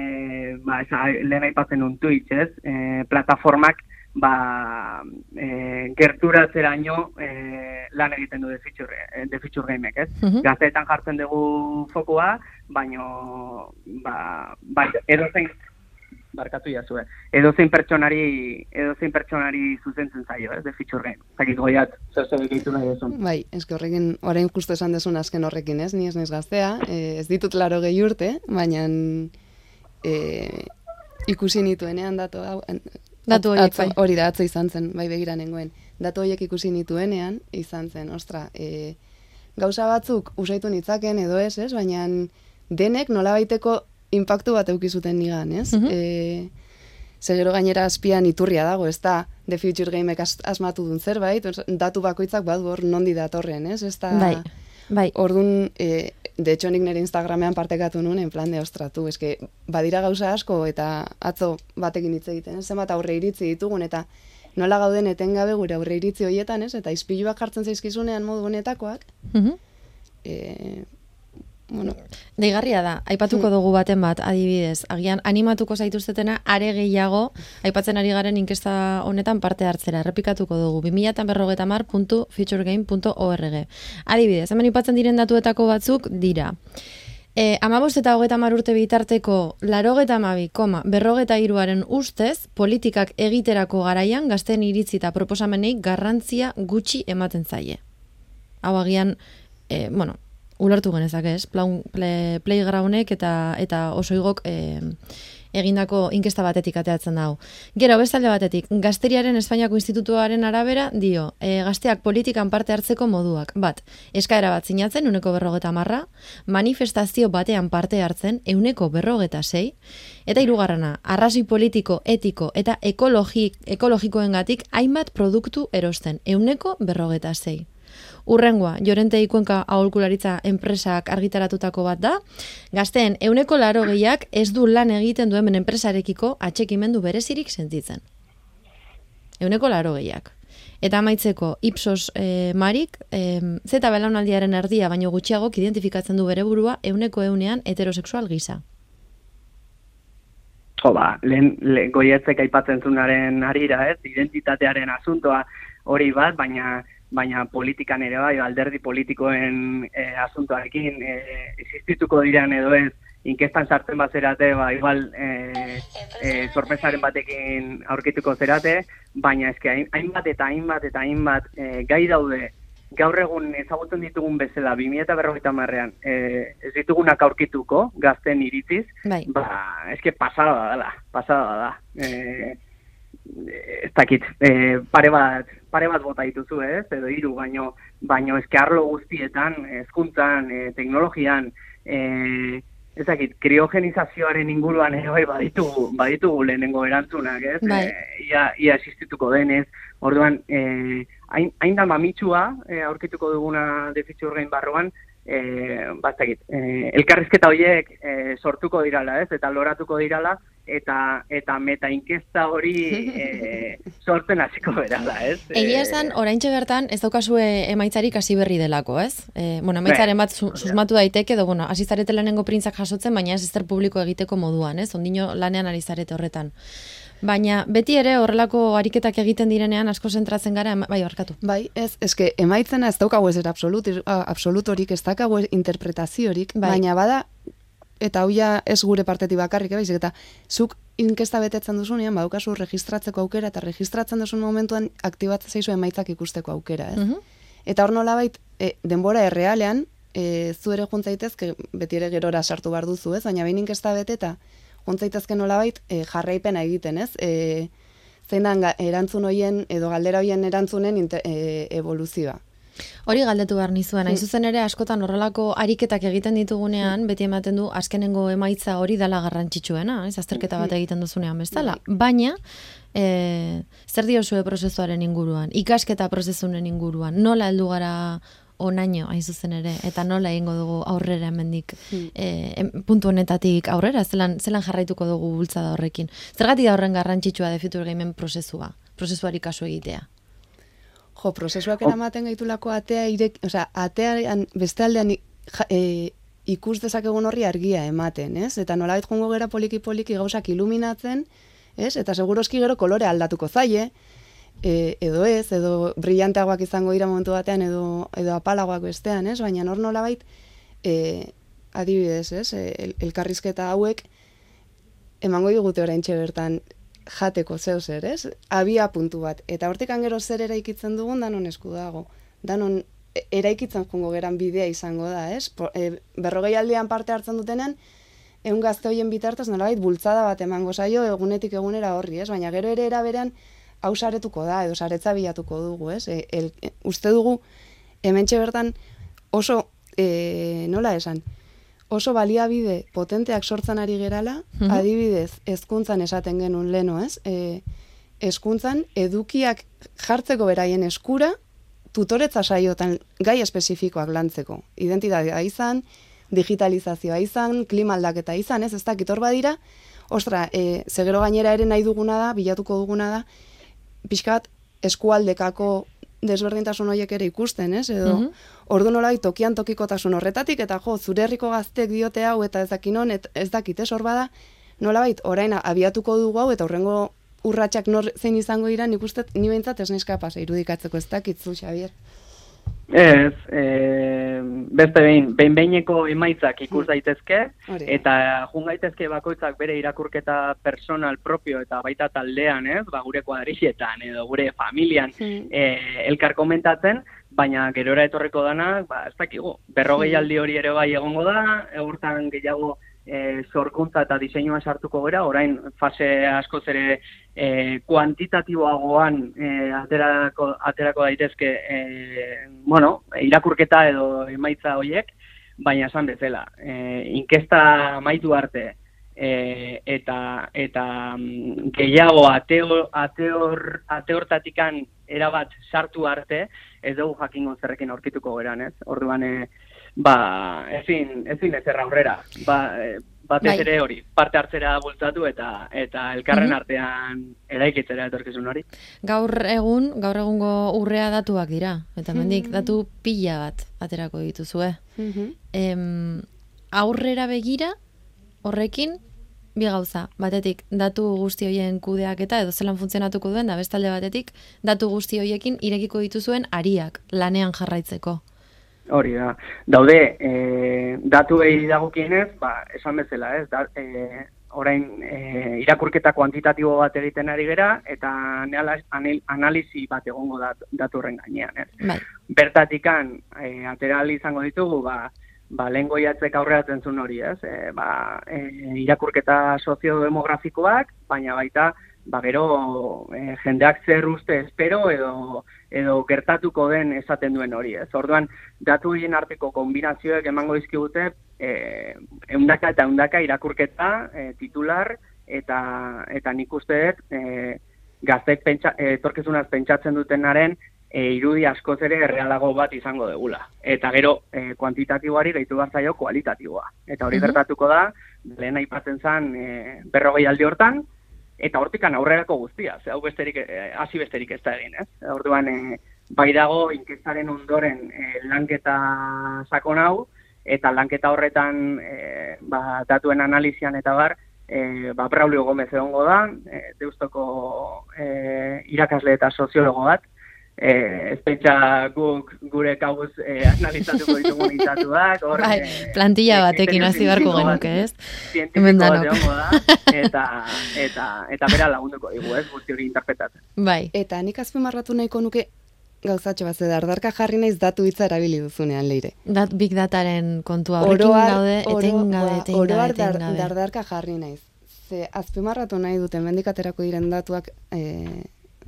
ba, eza, lehen aipatzen un Twitch, ez, e, plataformak, ba, e, gerturatzeraino e, lan egiten du defitzur, e, defitzur gameek, ez? Uh Gazteetan jartzen dugu fokua, baino, ba, ba, edo zein, barkatu jazue, edo zein pertsonari, edo zein pertsonari zuzentzen zaio, ez, defitzur game. Zakit goiat, zer zer egitu nahi ezun. Bai, ez horrekin, orain justo esan desun azken horrekin, ez, ni ez nez gaztea, e, ez ditut laro gehi urte, baina e, ikusi nituenean datu hau, Datu horiek, bai. Hori da, atzo izan zen, bai begira nengoen. Datu horiek ikusi nituenean, izan zen, ostra, e, gauza batzuk usaitu nitzaken edo ez, ez, baina denek nolabaiteko impactu bat eukizuten nigan, ez? Mm -hmm. Zegero gainera azpian iturria dago, ez da, The Future Gameek asmatu duen zerbait, datu bakoitzak badu hor nondi datorren, ez? Ez da, bai. Bai. Orduan, e, de hecho, nik nire Instagramean partekatu nuen, en plan de, ostratu, eske, badira gauza asko, eta atzo batekin hitz egiten, zenbat aurre iritzi ditugun, eta nola gauden etengabe gure aurre iritzi horietan, ez? Eta izpiluak jartzen zaizkizunean modu honetakoak, mm bueno. Deigarria da, aipatuko dugu baten bat, adibidez. Agian, animatuko zaituztetena, are gehiago, aipatzen ari garen inkesta honetan parte hartzera. Errepikatuko dugu, 2000 Adibidez, hemen aipatzen diren datuetako batzuk dira. E, amabost eta hogeta urte bitarteko larogeta amabi, koma, berrogeta iruaren ustez, politikak egiterako garaian gazten iritzi eta proposamenei garrantzia gutxi ematen zaie. Hau agian, e, bueno, ulertu genezak ez, play, playgroundek eta eta oso igok e, egindako inkesta batetik ateatzen dago. Gero, bestalde batetik, gazteriaren Espainiako institutuaren arabera, dio, e, gazteak politikan parte hartzeko moduak. Bat, eskaera bat zinatzen, uneko berrogeta marra, manifestazio batean parte hartzen, euneko berrogeta sei, eta hirugarrena, arrazoi politiko, etiko eta ekologik, ekologikoen gatik, hainbat produktu erosten, euneko berrogeta sei. Urrengoa, Jorente Ikuenka aholkularitza enpresak argitaratutako bat da. Gazteen, euneko laro gehiak ez du lan egiten duen enpresarekiko atxekimendu berezirik sentitzen. Euneko laro gehiak. Eta amaitzeko, Ipsos e, Marik, e, zeta belaunaldiaren erdia baino gutxiagok identifikatzen du bere burua euneko eunean heterosexual gisa. Jo, ba, lehen le, goietzek aipatzen zunaren harira, ez, identitatearen asuntoa hori bat, baina baina politikan ere bai, alderdi politikoen e, asuntoarekin e, existituko diren edo ez, inkestan sartzen bat zerate, ba, igual e, e, sorpresaren batekin. aurkituko zerate, baina eske hainbat eta hainbat eta hainbat e, gai daude. Gaur egun ezagutzen ditugun bezala 2050 marrean eh ez ditugunak aurkituko gazten iritziz bai. ba eske pasada dela pasada da eh ez dakit eh pare bat pare bat bota dituzu ez edo hiru baino baino eske arlo guztietan hezkuntzan e, teknologian eh ez dakit kriogenizazioaren inguruan ere bai baditu baditu lehenengo erantzunak ez bai. e, ia ia existituko denez orduan eh hain, hain da mamitsua e, aurkituko duguna defitxurrein barruan, e, bastakit, e, elkarrizketa horiek e, sortuko dirala, ez? Eta loratuko dirala, eta eta meta inkesta hori e, sortzen hasiko berala, ez? Egia esan, oraintxe bertan, ez daukazue emaitzarik hasi berri delako, ez? E, bueno, emaitzaren bat su, susmatu daiteke, edo, bueno, hasi zarete lehenengo printzak jasotzen, baina ez ezter publiko egiteko moduan, ez? Ondino lanean ari zarete horretan. Baina beti ere horrelako ariketak egiten direnean asko zentratzen gara, bai, barkatu. Bai, ez, eske emaitzena ez daukagu ez absolut, absolutorik, ez daukagu interpretaziorik, bai. baina bada, eta hauia ez gure partetik bakarrik, eh, baizik, eta zuk inkesta betetzen duzunean, badaukazu registratzeko aukera, eta registratzen duzun momentuan aktibatzen zaizu emaitzak ikusteko aukera, ez? Mhm. Eta hor nolabait, e, denbora errealean, e, zu ere juntzaitezke, beti ere gerora sartu bar duzu, ez? Baina behin inkesta beteta, ontzaitezken nolabait e, jarraipena egiten, ez? E, zein erantzun hoien edo galdera hoien erantzunen e, evoluzioa. Hori galdetu behar nizuen, hain hmm. zuzen ere askotan horrelako ariketak egiten ditugunean, hmm. beti ematen du azkenengo emaitza hori dala garrantzitsuena, ez azterketa bat hmm. egiten duzunean bezala. Bai. Baina, e, zer diosue prozesuaren inguruan, ikasketa prozesunen inguruan, nola heldu gara onaino hain zuzen ere eta nola egingo dugu aurrera hemendik e, puntu honetatik aurrera zelan zelan jarraituko dugu bultzada horrekin zergatik da horren garrantzitsua de future prozesua prozesuari kasu egitea jo prozesuak eramaten gaitulako atea irek osea atean bestaldean e, ikus dezakegun horri argia ematen ez eta nolabait joango gera poliki poliki gauzak iluminatzen ez eta seguroski gero kolore aldatuko zaie e, edo ez, edo brillanteagoak izango dira momentu batean, edo, edo apalagoak bestean, ez? Baina nor nolabait, e, adibidez, ez? E, elkarrizketa hauek, emango digute orain bertan jateko zeu zer, ez? Abia puntu bat. Eta hortik gero zer eraikitzen dugun, danon esku dago. Danon e, eraikitzen jungo geran bidea izango da, ez? e, berrogei aldean parte hartzen dutenean, egun gazte hoien bitartaz nolabait bultzada bat emango zaio egunetik egunera horri, ez? Baina gero ere eraberean, hau saretuko da, edo saretza bilatuko dugu, ez? E, el, uste dugu, hemen bertan oso, e, nola esan, oso baliabide potenteak sortzen ari gerala, mhm. adibidez, ezkuntzan esaten genuen leno, ez? E, ezkuntzan, edukiak jartzeko beraien eskura, tutoretza saiotan gai espezifikoak lantzeko. Identitatea izan, digitalizazioa izan, klimaldaketa izan, ez? Ez dakit hor badira, ostra, e, zegero gainera ere nahi duguna da, bilatuko duguna da, pixkat eskualdekako desberdintasun horiek ere ikusten, ez? Edo, mm ordu nolai tokian tokikotasun horretatik, eta jo, zure herriko gaztek diote hau, eta ez dakinon, ez dakit, ez hor bada, nolabait, orain abiatuko dugu hau, eta horrengo urratsak nor zein izango dira, nik uste, ni behintzat ez nahiz kapaz, irudikatzeko ez dakit zu, Xavier. Ez, e, beste behin, behin behineko emaitzak ikus hmm. daitezke, eta jun gaitezke bakoitzak bere irakurketa personal propio eta baita taldean, ez, ba, gure kuadrixetan edo gure familian mm. elkar komentatzen, baina gerora etorreko dana, ba, ez dakigu, berrogei aldi hori ere bai egongo da, eurtan gehiago e, sorkuntza eta diseinua sartuko gara, orain fase asko zere e, kuantitatiboagoan e, aterako, aterako daitezke e, bueno, irakurketa edo emaitza horiek, baina esan bezala, e, inkesta maitu arte, e, eta eta mm, gehiago ateo, ateor, ateortatikan erabat sartu arte, ez dugu jakingo zerrekin aurkituko geran, ez? Orduan, e, ba, ezin, ezin ezer aurrera. Ba, e, batez Bai. ere hori, parte hartzera bultzatu eta eta elkarren Mhm. artean eraikitzera etorkizun hori. Gaur egun, gaur egungo urrea datuak dira. Eta Hmm. mendik datu pila bat aterako dituzue. Mhm. Em, aurrera begira, horrekin, bi gauza. Batetik, datu guzti hoien kudeaketa edo zelan funtzionatuko duen, da bestalde batetik, datu guzti hoiekin irekiko dituzuen ariak lanean jarraitzeko. Hori da. Daude, e, datu behi dagokienez, ba, esan bezala, ez? Da, e, orain e, irakurketa kuantitatibo bat egiten ari gera, eta neala- anil- analizi bat egongo dat, datu horren gainean, ez? Bai, Bertatikan, e, atera ahal izango ditugu, ba, ba, lehen goiatzek aurreratzen zuen hori, ez? E, ba, e, irakurketa soziodemografikoak, baina baita, ba, gero e, jendeak zer uste espero edo edo gertatuko den esaten duen hori, ez? Orduan, datu horien arteko kombinazioek emango dizkigute eh eundaka eta eundaka irakurketa, e, titular eta eta nik uste dut e, gaztek pentsa, etorkizunaz pentsatzen dutenaren e, irudi askoz ere errealago bat izango degula. Eta gero, e, kuantitatiboari gehitu behar zaio kualitatiboa. Eta hori Mhm. gertatuko da, lehen aipatzen zen e, berrogei aldi hortan, eta hortikan aurrerako guztia, ze hau besterik, eh, hasi besterik ez da egin, ez? Orduan, e, bai dago inkestaren ondoren e, lanketa sakon hau, eta lanketa horretan e, ba, datuen analizian eta bar, e, ba, Braulio Gomez egongo da, e, deustoko e, irakasle eta soziologo bat, e, ez pentsa guk gure kabuz e, analizatuko ditugun itatuak, hor, bai, e, plantilla e, batekin hasi beharko genuke, ez? zientifiko da, eta, eta, eta bera lagunduko digu, ez, guzti hori interpretatzen. Bai, Eta nik azpimarratu nahiko nuke gauzatxo bat, ze dardarka jarri naiz datu hitza erabili duzunean leire. dat, big dataren kontua horrekin gaude, etengabe, ba, etengabe, oroar dar, dardarka jarri naiz. Ze azpimarratu nahi duten mendikaterako diren datuak, e,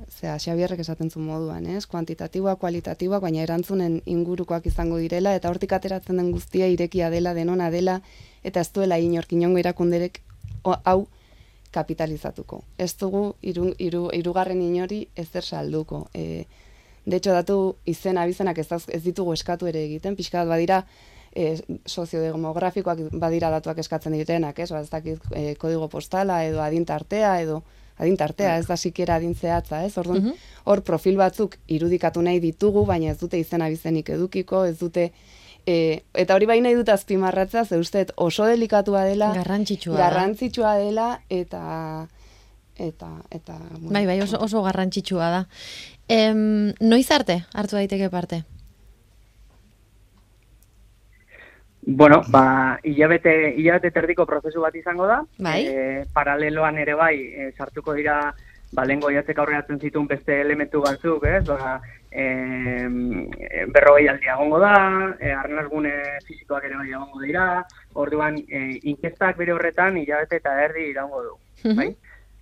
zera, Xabierrek esaten zuen moduan, ez? Kuantitatiboa, kualitatiboa, baina erantzunen ingurukoak izango direla, eta hortik ateratzen den guztia irekia dela, denona dela, eta ez duela inork inongo irakunderek hau kapitalizatuko. Ez dugu iru, iru, irugarren inori ezer salduko. E, de hecho, datu izen abizenak ez, ez ditugu eskatu ere egiten, pixka bat badira e, soziodemografikoak badira datuak eskatzen direnak, ez? Ba, ez dakit e, kodigo postala edo adintartea edo adintartea, ez da sikiera adin zehatza, ez? Orduan, Mhm. hor profil batzuk irudikatu nahi ditugu, baina ez dute izen abizenik edukiko, ez dute E, eta hori bai nahi dut azpimarratza, ze uste dut oso delikatua dela, Garrantzitsua garrantzitsua dela, eta, eta, eta, bueno, Bai, bai, oso, oso garrantzitsua da. Em, noiz arte hartu daiteke parte? Bueno, ba, hilabete, hilabete terdiko prozesu bat izango da. Bai. E, paraleloan ere bai, e, sartuko dira, ba, lehen goiatzek aurreatzen zituen beste elementu batzuk, ez? Ba, e, berrogei aldia egongo da, e, arnazgune fizikoak ere bai egongo dira, orduan, e, inkestak bere horretan hilabete eta erdi iraungo du, Mhm. bai?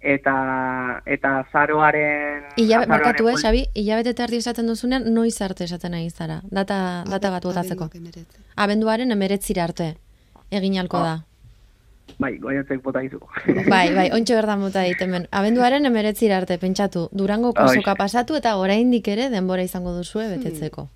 Eta, eta zaroaren... Ilabe, azaroaren markatu, eh, buel- Xabi, hilabete eta erdi esaten duzunean, noiz arte esaten nahi zara. Data, data bat botatzeko. Abenduaren emeretzira arte. Egin alko da. Bai, goiatzek bota dizu. Bai, bai, ontsa berdan mota hemen. Abenduaren emeretzira arte, pentsatu. Durango kosoka pasatu eta oraindik ere denbora izango duzue betetzeko.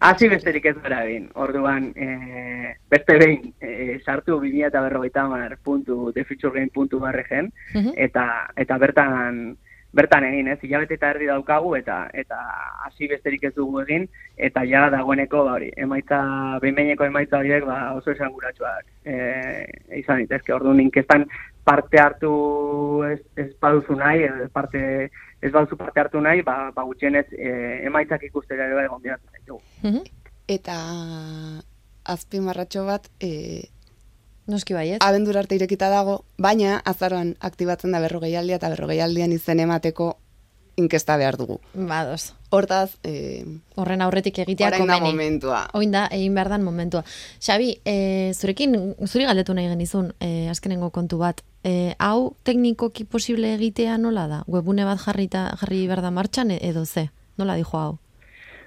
Hasi besterik ez gara egin. Orduan, e, beste behin, e, sartu 2000 eta berrogeita hamar puntu, thefuturegame.org Mhm. eta, eta bertan, bertan egin, ez, hilabete eta erdi daukagu, eta eta hasi besterik ez dugu egin, eta ja dagoeneko, ba hori, emaitza, behinbeineko emaitza horiek, ba, oso esanguratsuak e, izan ditezke. Orduan, inkestan parte hartu ez, ez baduzu nahi, parte, ez baduzu parte hartu nahi, ba, ba gutxienez e, emaitzak ikustera ere bai egon biratzen zaitugu. Mhm. Eta azpimarratxo bat, e, Noski bai, ez? abendur arte irekita dago, baina azaroan aktibatzen da berrogeialdia eta berrogeialdian izen emateko inkesta behar dugu. Badoz. Hortaz, e, Horren aurretik egitea orain da komeni. momentua. Oin da, egin behar dan momentua. Xabi, e, zurekin, zuri galdetu nahi genizun, e, azkenengo kontu bat. E, hau teknikoki posible egitea nola da? Webune bat jarrita, jarri behar da martxan e- edo ze? Nola dijo hau?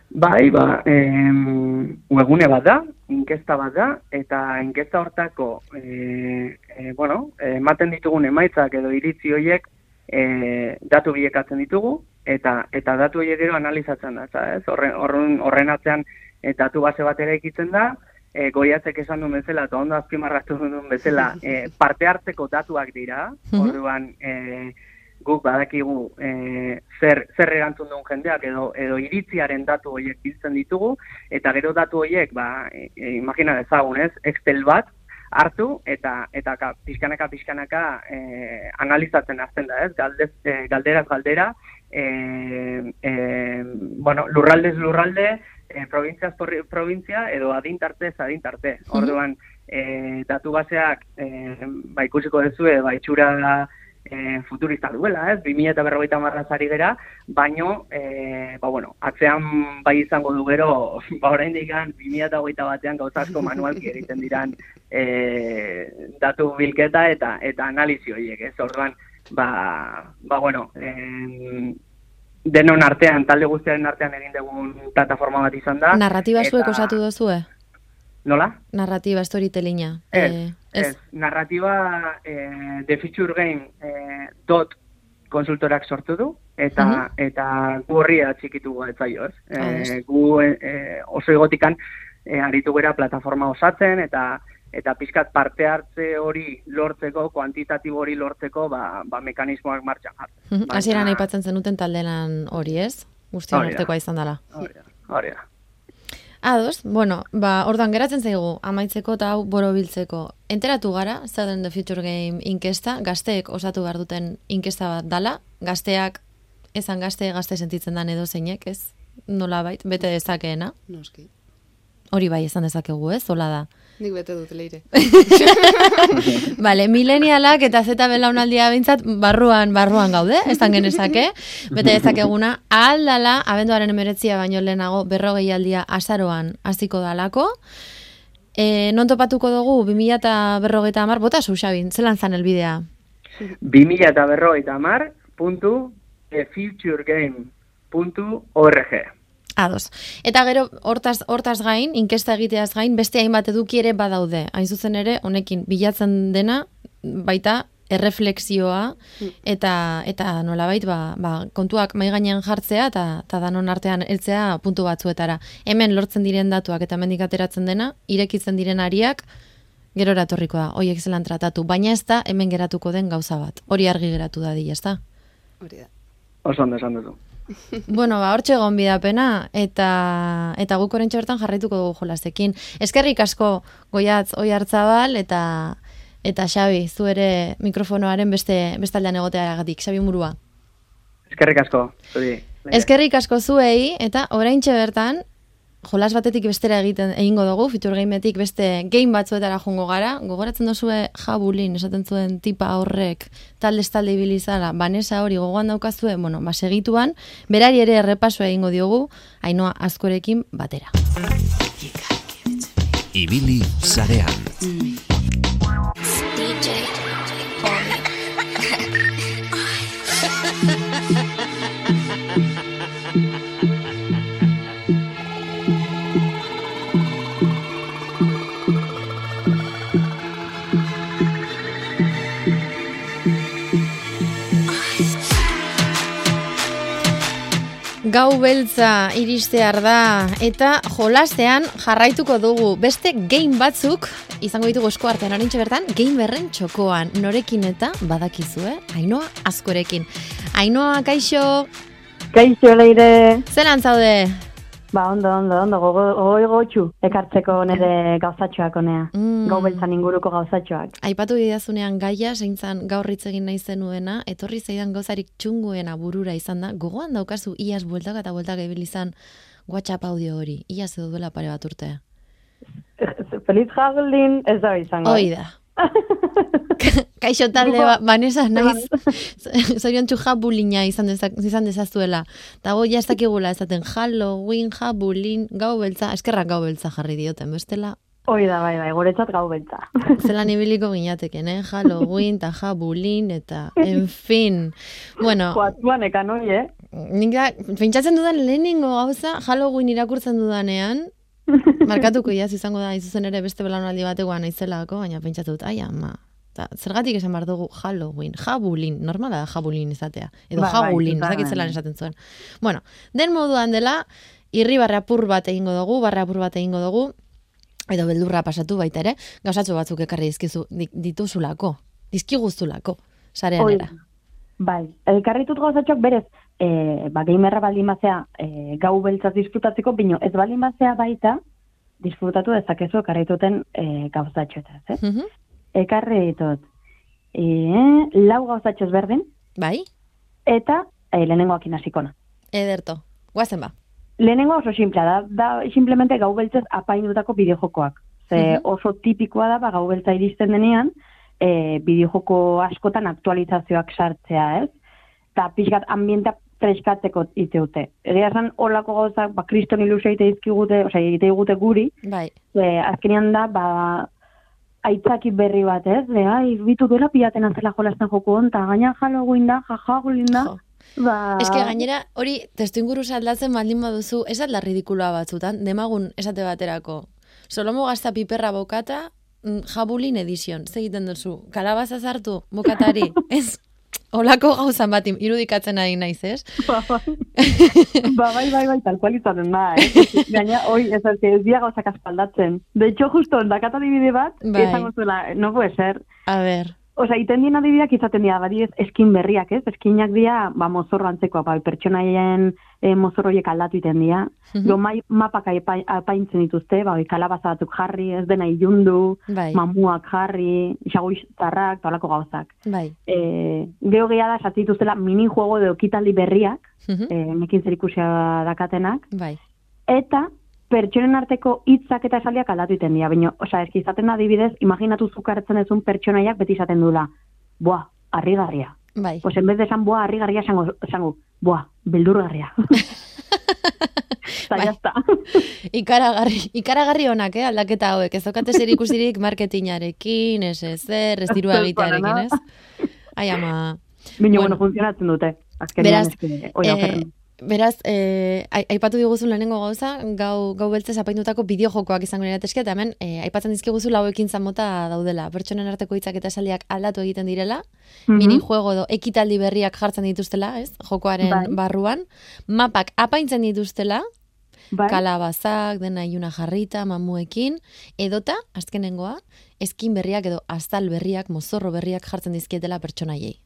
Bai, ba, em, webune bat da, inkesta bat da, eta inkesta hortako, e, e, bueno, ematen ditugun emaitzak edo iritzi horiek e, datu bilekatzen ditugu, eta eta datu horiek gero analizatzen da, ez? Horren, horren, horren atzean e, datu base bat ere ikitzen da, e, goiatzek esan duen bezala, eta ondo azpimarratu duen bezala, e, parte hartzeko datuak dira, Mhm. orduan, e, guk badakigu e, zer, zer erantzun duen jendeak edo, edo iritziaren datu horiek biltzen ditugu, eta gero datu horiek, ba, e, e, imagina dezagun, ez, Excel bat, hartu eta eta ka, pixkanaka pixkanaka e, analizatzen hasten da, ez? Galdez, e, galderaz galdera, e, e, bueno, lurraldez lurralde, e, probintziaz porri- provintzia edo adintarte adintarte. Orduan, e, datu baseak e, ba ikusiko duzue, ba itxura e, futurista duela, ez? 2000 eta berrogeita marrazari gera, baino, e, ba bueno, atzean bai izango du gero, ba 2000 eta hogeita batean gauza asko manualki egiten diran e, datu bilketa eta eta analizi horiek, ez? Orduan, ba, ba bueno, em, denon artean, talde guztiaren artean egin dugun plataforma bat izan da. Narratiba zuek eta- osatu duzue? Nola? Narratiba, storytellinga. Ez, Eh, ez. Narratiba eh, The Future Game eh, dot konsultorak sortu du, eta Mhm. eta gu horri atxikitu etzaio, ez? Ados. Eh, gu eh, oso egotikan eh, aritu gera plataforma osatzen, eta eta pizkat parte hartze hori lortzeko, kuantitatibo hori lortzeko, ba, ba mekanismoak martxan jartzen. Mhm, Baina- Hasieran aipatzen zenuten taldelan hori, ez? Guztion artekoa izan dela. Hori da, hori da. Ados, bueno, ba, ordan geratzen zaigu, amaitzeko eta hau borobiltzeko. Enteratu gara, den The Future Game inkesta, gazteek osatu behar duten inkesta bat dala, gazteak, esan gazte, gazte sentitzen dan edo zeinek, ez? Nola bait, bete dezakeena. Noski. Hori bai esan dezakegu, ez? Hola da. Nik bete dut leire. Vale, milenialak eta zeta belaunaldia bintzat barruan, barruan gaude, esan genezake, bete dezakeguna, aldala, abenduaren emeretzia baino lehenago berrogei aldia azaroan hasiko dalako, e, non topatuko dugu, 2000 eta berrogeita amar, bota zu, Xabin, zelan zan elbidea? 2000 eta berrogeita mar, puntu, thefuturegame.org. Ados. Eta gero, hortaz, hortaz gain, inkesta egiteaz gain, beste hainbat eduki ere badaude. Hain zuzen ere, honekin, bilatzen dena, baita, erreflexioa, eta, eta nolabait, ba, ba, kontuak mai gainean jartzea, eta, eta danon artean heltzea puntu batzuetara. Hemen lortzen diren datuak eta mendik ateratzen dena, irekitzen diren ariak, gero eratorriko da, hoiek zelan tratatu. Baina ez da, hemen geratuko den gauza bat. Hori argi geratu da, ez da? Hori da. Oso ondo esan duzu. Bueno, ba, hortxe egon bidapena, eta, eta guk orentxe bertan jarraituko dugu jolasekin. Eskerrik asko goiatz oi hartzabal, eta, eta Xabi, zu ere mikrofonoaren beste, bestaldean egoteagatik, Xabi Murua. Eskerrik asko, zuri. Eskerrik asko zuei, eta oraintxe bertan, jolas batetik bestera egiten egingo dugu, Future Gameetik beste game batzuetara jongo gara, gogoratzen duzue jabulin, esaten zuen tipa horrek, talde talde ibilizala, banesa hori gogoan daukazue, bueno, ba, segituan, berari ere errepaso egingo diogu, ainoa askorekin batera. Ibili sarean. Gau beltza iristear da eta jolasean jarraituko dugu. Beste game batzuk izango ditugu esku artean. Orintxe bertan game berren txokoan. Norekin eta badakizue Ainoa askorekin. Ainoa kaixo, Kaixo leire, zelan zaude? Ba ondo, ondo, ondo, gogo, gogo gotxu, ekartzeko nire gauzatxoak onea. Mm. Gau beltzan inguruko gauzatxoak. Aipatu didazunean gaia, zeintzan gaur hitz egin nahi zenuena, etorri zaidan gauzarik txunguena burura izan da, gogoan daukazu iaz bueltaka eta bueltaka ibil izan WhatsApp audio hori, iaz edo duela pare bat urtea. Feliz Hagolin ez da izango. Hoi da. Kaixo talde, ba, Vanessa, naiz, zorion txu jabulina izan, dezak, izan dezazuela. Eta goi ez dakigula esaten Halloween, jabulin, gau beltza, eskerrak gau beltza jarri dioten, bestela, Hoi da, bai, bai, guretzat gau beltza. zelan ibiliko ginateken, eh? Halloween, eta jabulin, eta, en fin. Bueno, Joatuan ekan hoi, eh? nik da, pentsatzen dudan lehenengo gauza, Halloween irakurtzen dudanean, markatuko iaz izango da, izuzen ere beste belaunaldi bategoa naizelako, baina pentsatu dut, ai ama, Ta, zergatik esan behar dugu Halloween, jabulin, normala da jabulin izatea. Edo Ba, bai, jagulin, ez esaten zuen. Bueno, den moduan dela, irri apur bat egingo dugu, apur bat egingo dugu, edo beldurra pasatu baita ere, gauzatxo batzuk ekarri dizkizu, di- dituzulako, dizkiguztulako, sarean Hoi, era. Bai, elkarri dut gauzatxok berez, e, ba, gamerra baldin bazea e, gau beltzaz disfrutatzeko, bino ez baldin bazea baita, disfrutatu dezakezu ekarri duten e, gauzatxoetaz, eh? Mhm. Ekarri ditut, e, lau gauzatxo ezberdin, Bai, eta e, lehenengoakin hasikona. ederto, guazen ba. Lehenengo oso simplea da, da simplemente gau beltzez apaindutako bideojokoak. Ze Mhm. oso tipikoa da, ba, gau beltza iristen denean, e, bideojoko askotan aktualizazioak sartzea, ez? Eta pixkat ambienta freskatzeko iteute. Egia esan holako gauzak, ba, kriston ilusio egite dizkigute, osea, egite digute guri, Bai, ze azkenean da, ba, aitzaki berri bat, ez? De, ai, bitu duela pilaten antzela jolasten joko honta, gaina Halloween da, jaja, da. Jo. Ba, Eske gainera, hori testu inguru aldatzen baldin baduzu, ez da ridikuloa batzutan, demagun esate baterako. Solomo gazta piperra bokata, mm, jabulin edizion, ze egiten duzu, kalabaza zartu, bokatari, ez? Olako gauzan bat irudikatzen ari naiz, ez? ba, bai. ba, bai, bai, bai, tal cual izaten da, eh? Gaina, hoi, ez, ez, ez dira gauzak aspaldatzen. De hecho, justo, dakat adibide bat, Bai. esango zuela, no puede ser. A ber, Osa, iten dien adibideak izaten dira, badi ez, eskin berriak, ez? Eskinak dira, ba, mozorro antzekoa, ba, pertsonaien e, mozorroiek aldatu iten dira. Mhm. Gero mai, mapak aipa, apaintzen dituzte, ba, kalabaza batzuk jarri, ez dena ilundu, bai, mamuak jarri, xaguiztarrak, talako gauzak. bai. E, Geo gehiago da, sartu dituztela minijuego edo ekitaldi berriak, Mhm. e, nekin zer ikusia dakatenak, Bai, eta pertsonen arteko hitzak eta esaldiak aldatu iten dira. Baina, osea, eski izaten da adibidez, imaginatu zukartzen ezun pertsonaiak beti izaten dula. Boa, harrigarria. Bai. Pues en vez de esan boa, harrigarria, esango, esango boa, beldurgarria. Eta Bai. jazta. Ikaragarri, ikaragarri honak, eh, aldaketa hauek. Ez daukate zer ikusirik marketingarekin, ez ezer, ez dirua Ez, egitearekin, ez? Ai, ama... Baina, Bueno. bueno, funtzionatzen dute. Azkenean, Beraz, eske, oi, eh. Beraz, ai- aipatu diguzun lehenengo gauza, gau, gau beltzez apaindutako bideojokoak izango niratezke, eta hemen eh, aipatzen dizkiguzu lau ekintza mota daudela. Pertsonen arteko hitzak eta esaldiak aldatu egiten direla, Mhm. minijuego edo ekitaldi berriak jartzen dituztela, ez? Jokoaren Bai. barruan, mapak apaintzen dituztela, Bai. kalabazak, dena iluna jarrita, mamuekin, edota, azkenengoa, eskin berriak edo aztal berriak, mozorro berriak jartzen dizkietela pertsonaiei.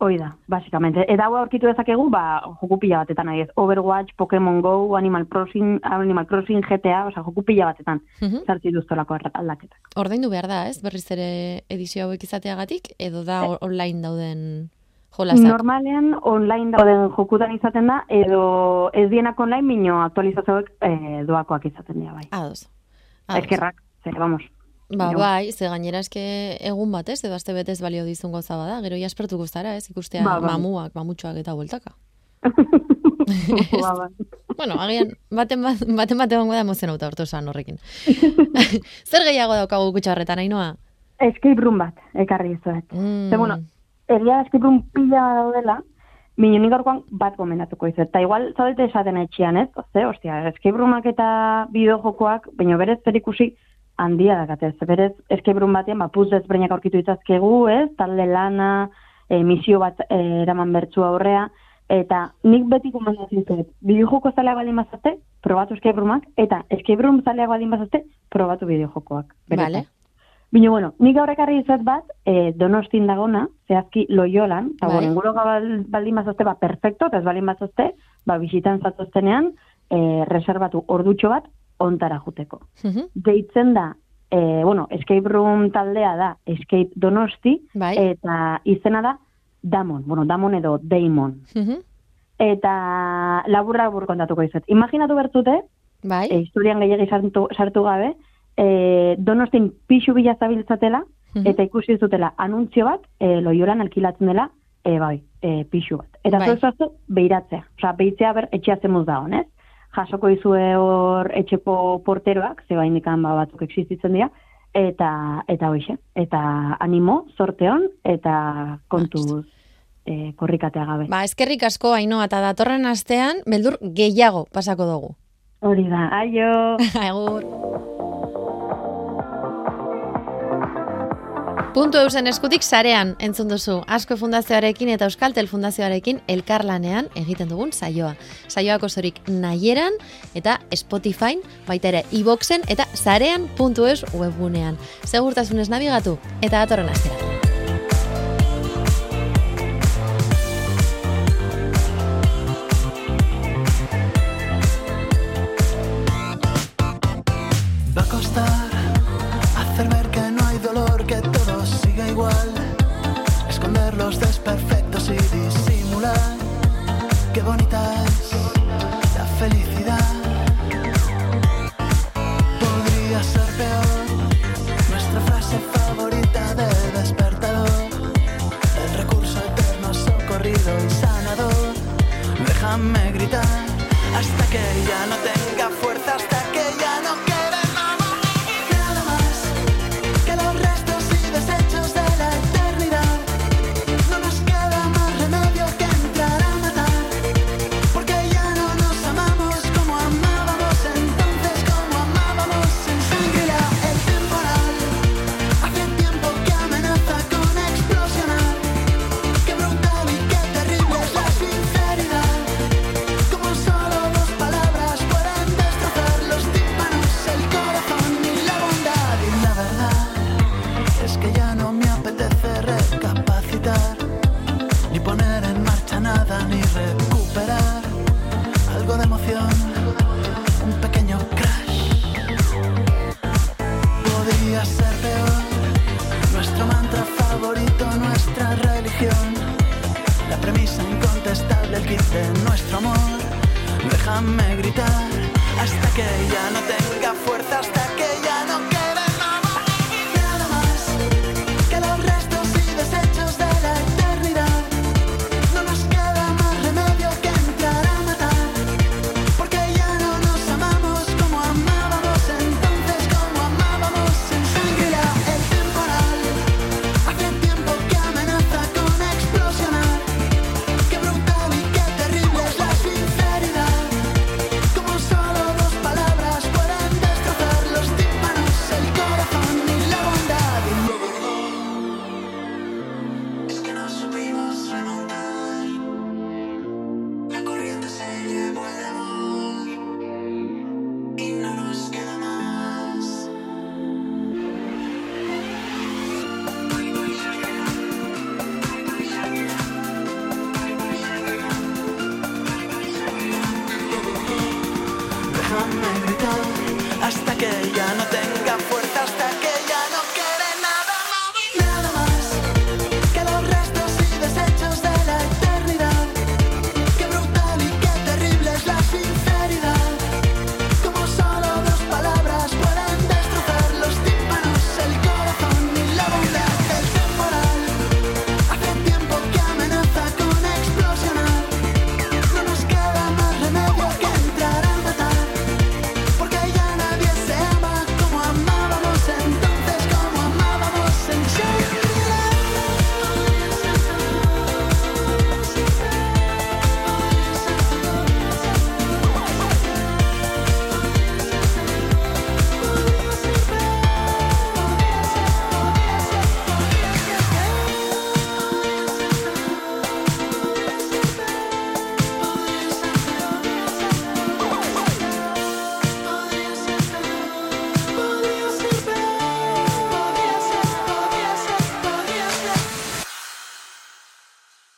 Hoi da, basikamente. Eta hau aurkitu dezakegu, ba, joku pila batetan nahi ez. Overwatch, Pokemon Go, Animal Crossing, Animal Crossing, GTA, osea, joku pila batetan. Mhm. Zartzi duztolako aldaketak. Ordaindu behar da, ez? Berriz ere edizio hauek izateagatik, edo da o- online dauden jolasak. Normalean online dauden jokutan izaten da, edo ez dienak online, mino aktualizazioak e, doakoak izaten dira, bai. Ados. Ados. Eskerrak, zer, vamos. Ba, Jo. bai, ze gainera eske egun batez, edo aste betez balio dizun gauza bada, gero jaspertuko zara, ez? Ikustea Ba, bai. mamuak, mamutxoak eta bueltaka. ba, ba. Bueno, agian, baten bat, baten bat egongo da emozionauta hortu esan horrekin. Zer gehiago daukagu kutxa horretan, Ainoa? Escape room bat, ekarri izuet. Mm. Ze, bueno, egia escape room pila daudela, Mino nik gaurkoan bat gomendatuko izuet. Eta igual zaudete esaten etxean, ez? Ze, ostia, escape roomak eta bideojokoak, baina berez zer ikusi handia dakate. Ze berez escape room batean, ba, puz ezberdinak aurkitu itzazkegu, ez? Talde lana, e, misio bat e, eraman bertzu aurrea, eta nik beti gomendatzen izuet. Bideojoko zaleak baldin bazazte, probatu escape roomak, eta escape room zaleak baldin bazazte, probatu bideojokoak. Benetan. Vale. Bino, bueno, nik gaur ekarri izat bat, e, donostin dagona, zehazki loiolan, eta Bai. bueno, bal, baldin bazazte, ba, perfecto, eta ez baldin bazazte, ba, bisitan zatoztenean, e, reservatu ordutxo bat, ontara juteko. Mhm. Deitzen da, e, bueno, escape room taldea da, escape donosti, Bai. eta izena da, Damon, bueno, Damon edo Daemon. Mhm. Eta laburra labur kontatuko izat. Imaginatu bertzute, Bai. e, historian gehiagi sartu, sartu gabe, e, donostin pixu bila zabiltzatela, Mhm. eta ikusi zutela anuntzio bat, e, loiolan alkilatzen dela, e, bai, e, pixu bat. Eta Bai. zuaztu, behiratzea. Osa, behitzea ber, etxea zemuz da honez. Jasoko izue hor etxeko porteroak, ze bainikan ba, batzuk existitzen dira, eta eta hoxe. Eta animo, sorte hon, eta kontuz e, korrikatea gabe. Ba, eskerrik asko, Ainoa, eta datorren astean, beldur gehiago pasako dugu. Hori da, aio! Agur. Puntu eusen eskutik sarean entzun duzu. Asko fundazioarekin eta Euskaltel fundazioarekin elkarlanean egiten dugun saioa. Saioak osorik nahieran eta Spotify, baita ere iBoxen eta sarean.eus webgunean. Segurtasunez nabigatu eta datorren astera. Los desperfectos y disimular. Qué bonita es la felicidad. Podría ser peor. Nuestra frase favorita de despertador. El recurso eterno, socorrido y sanador. Déjame gritar hasta que ya no tenga fuerza,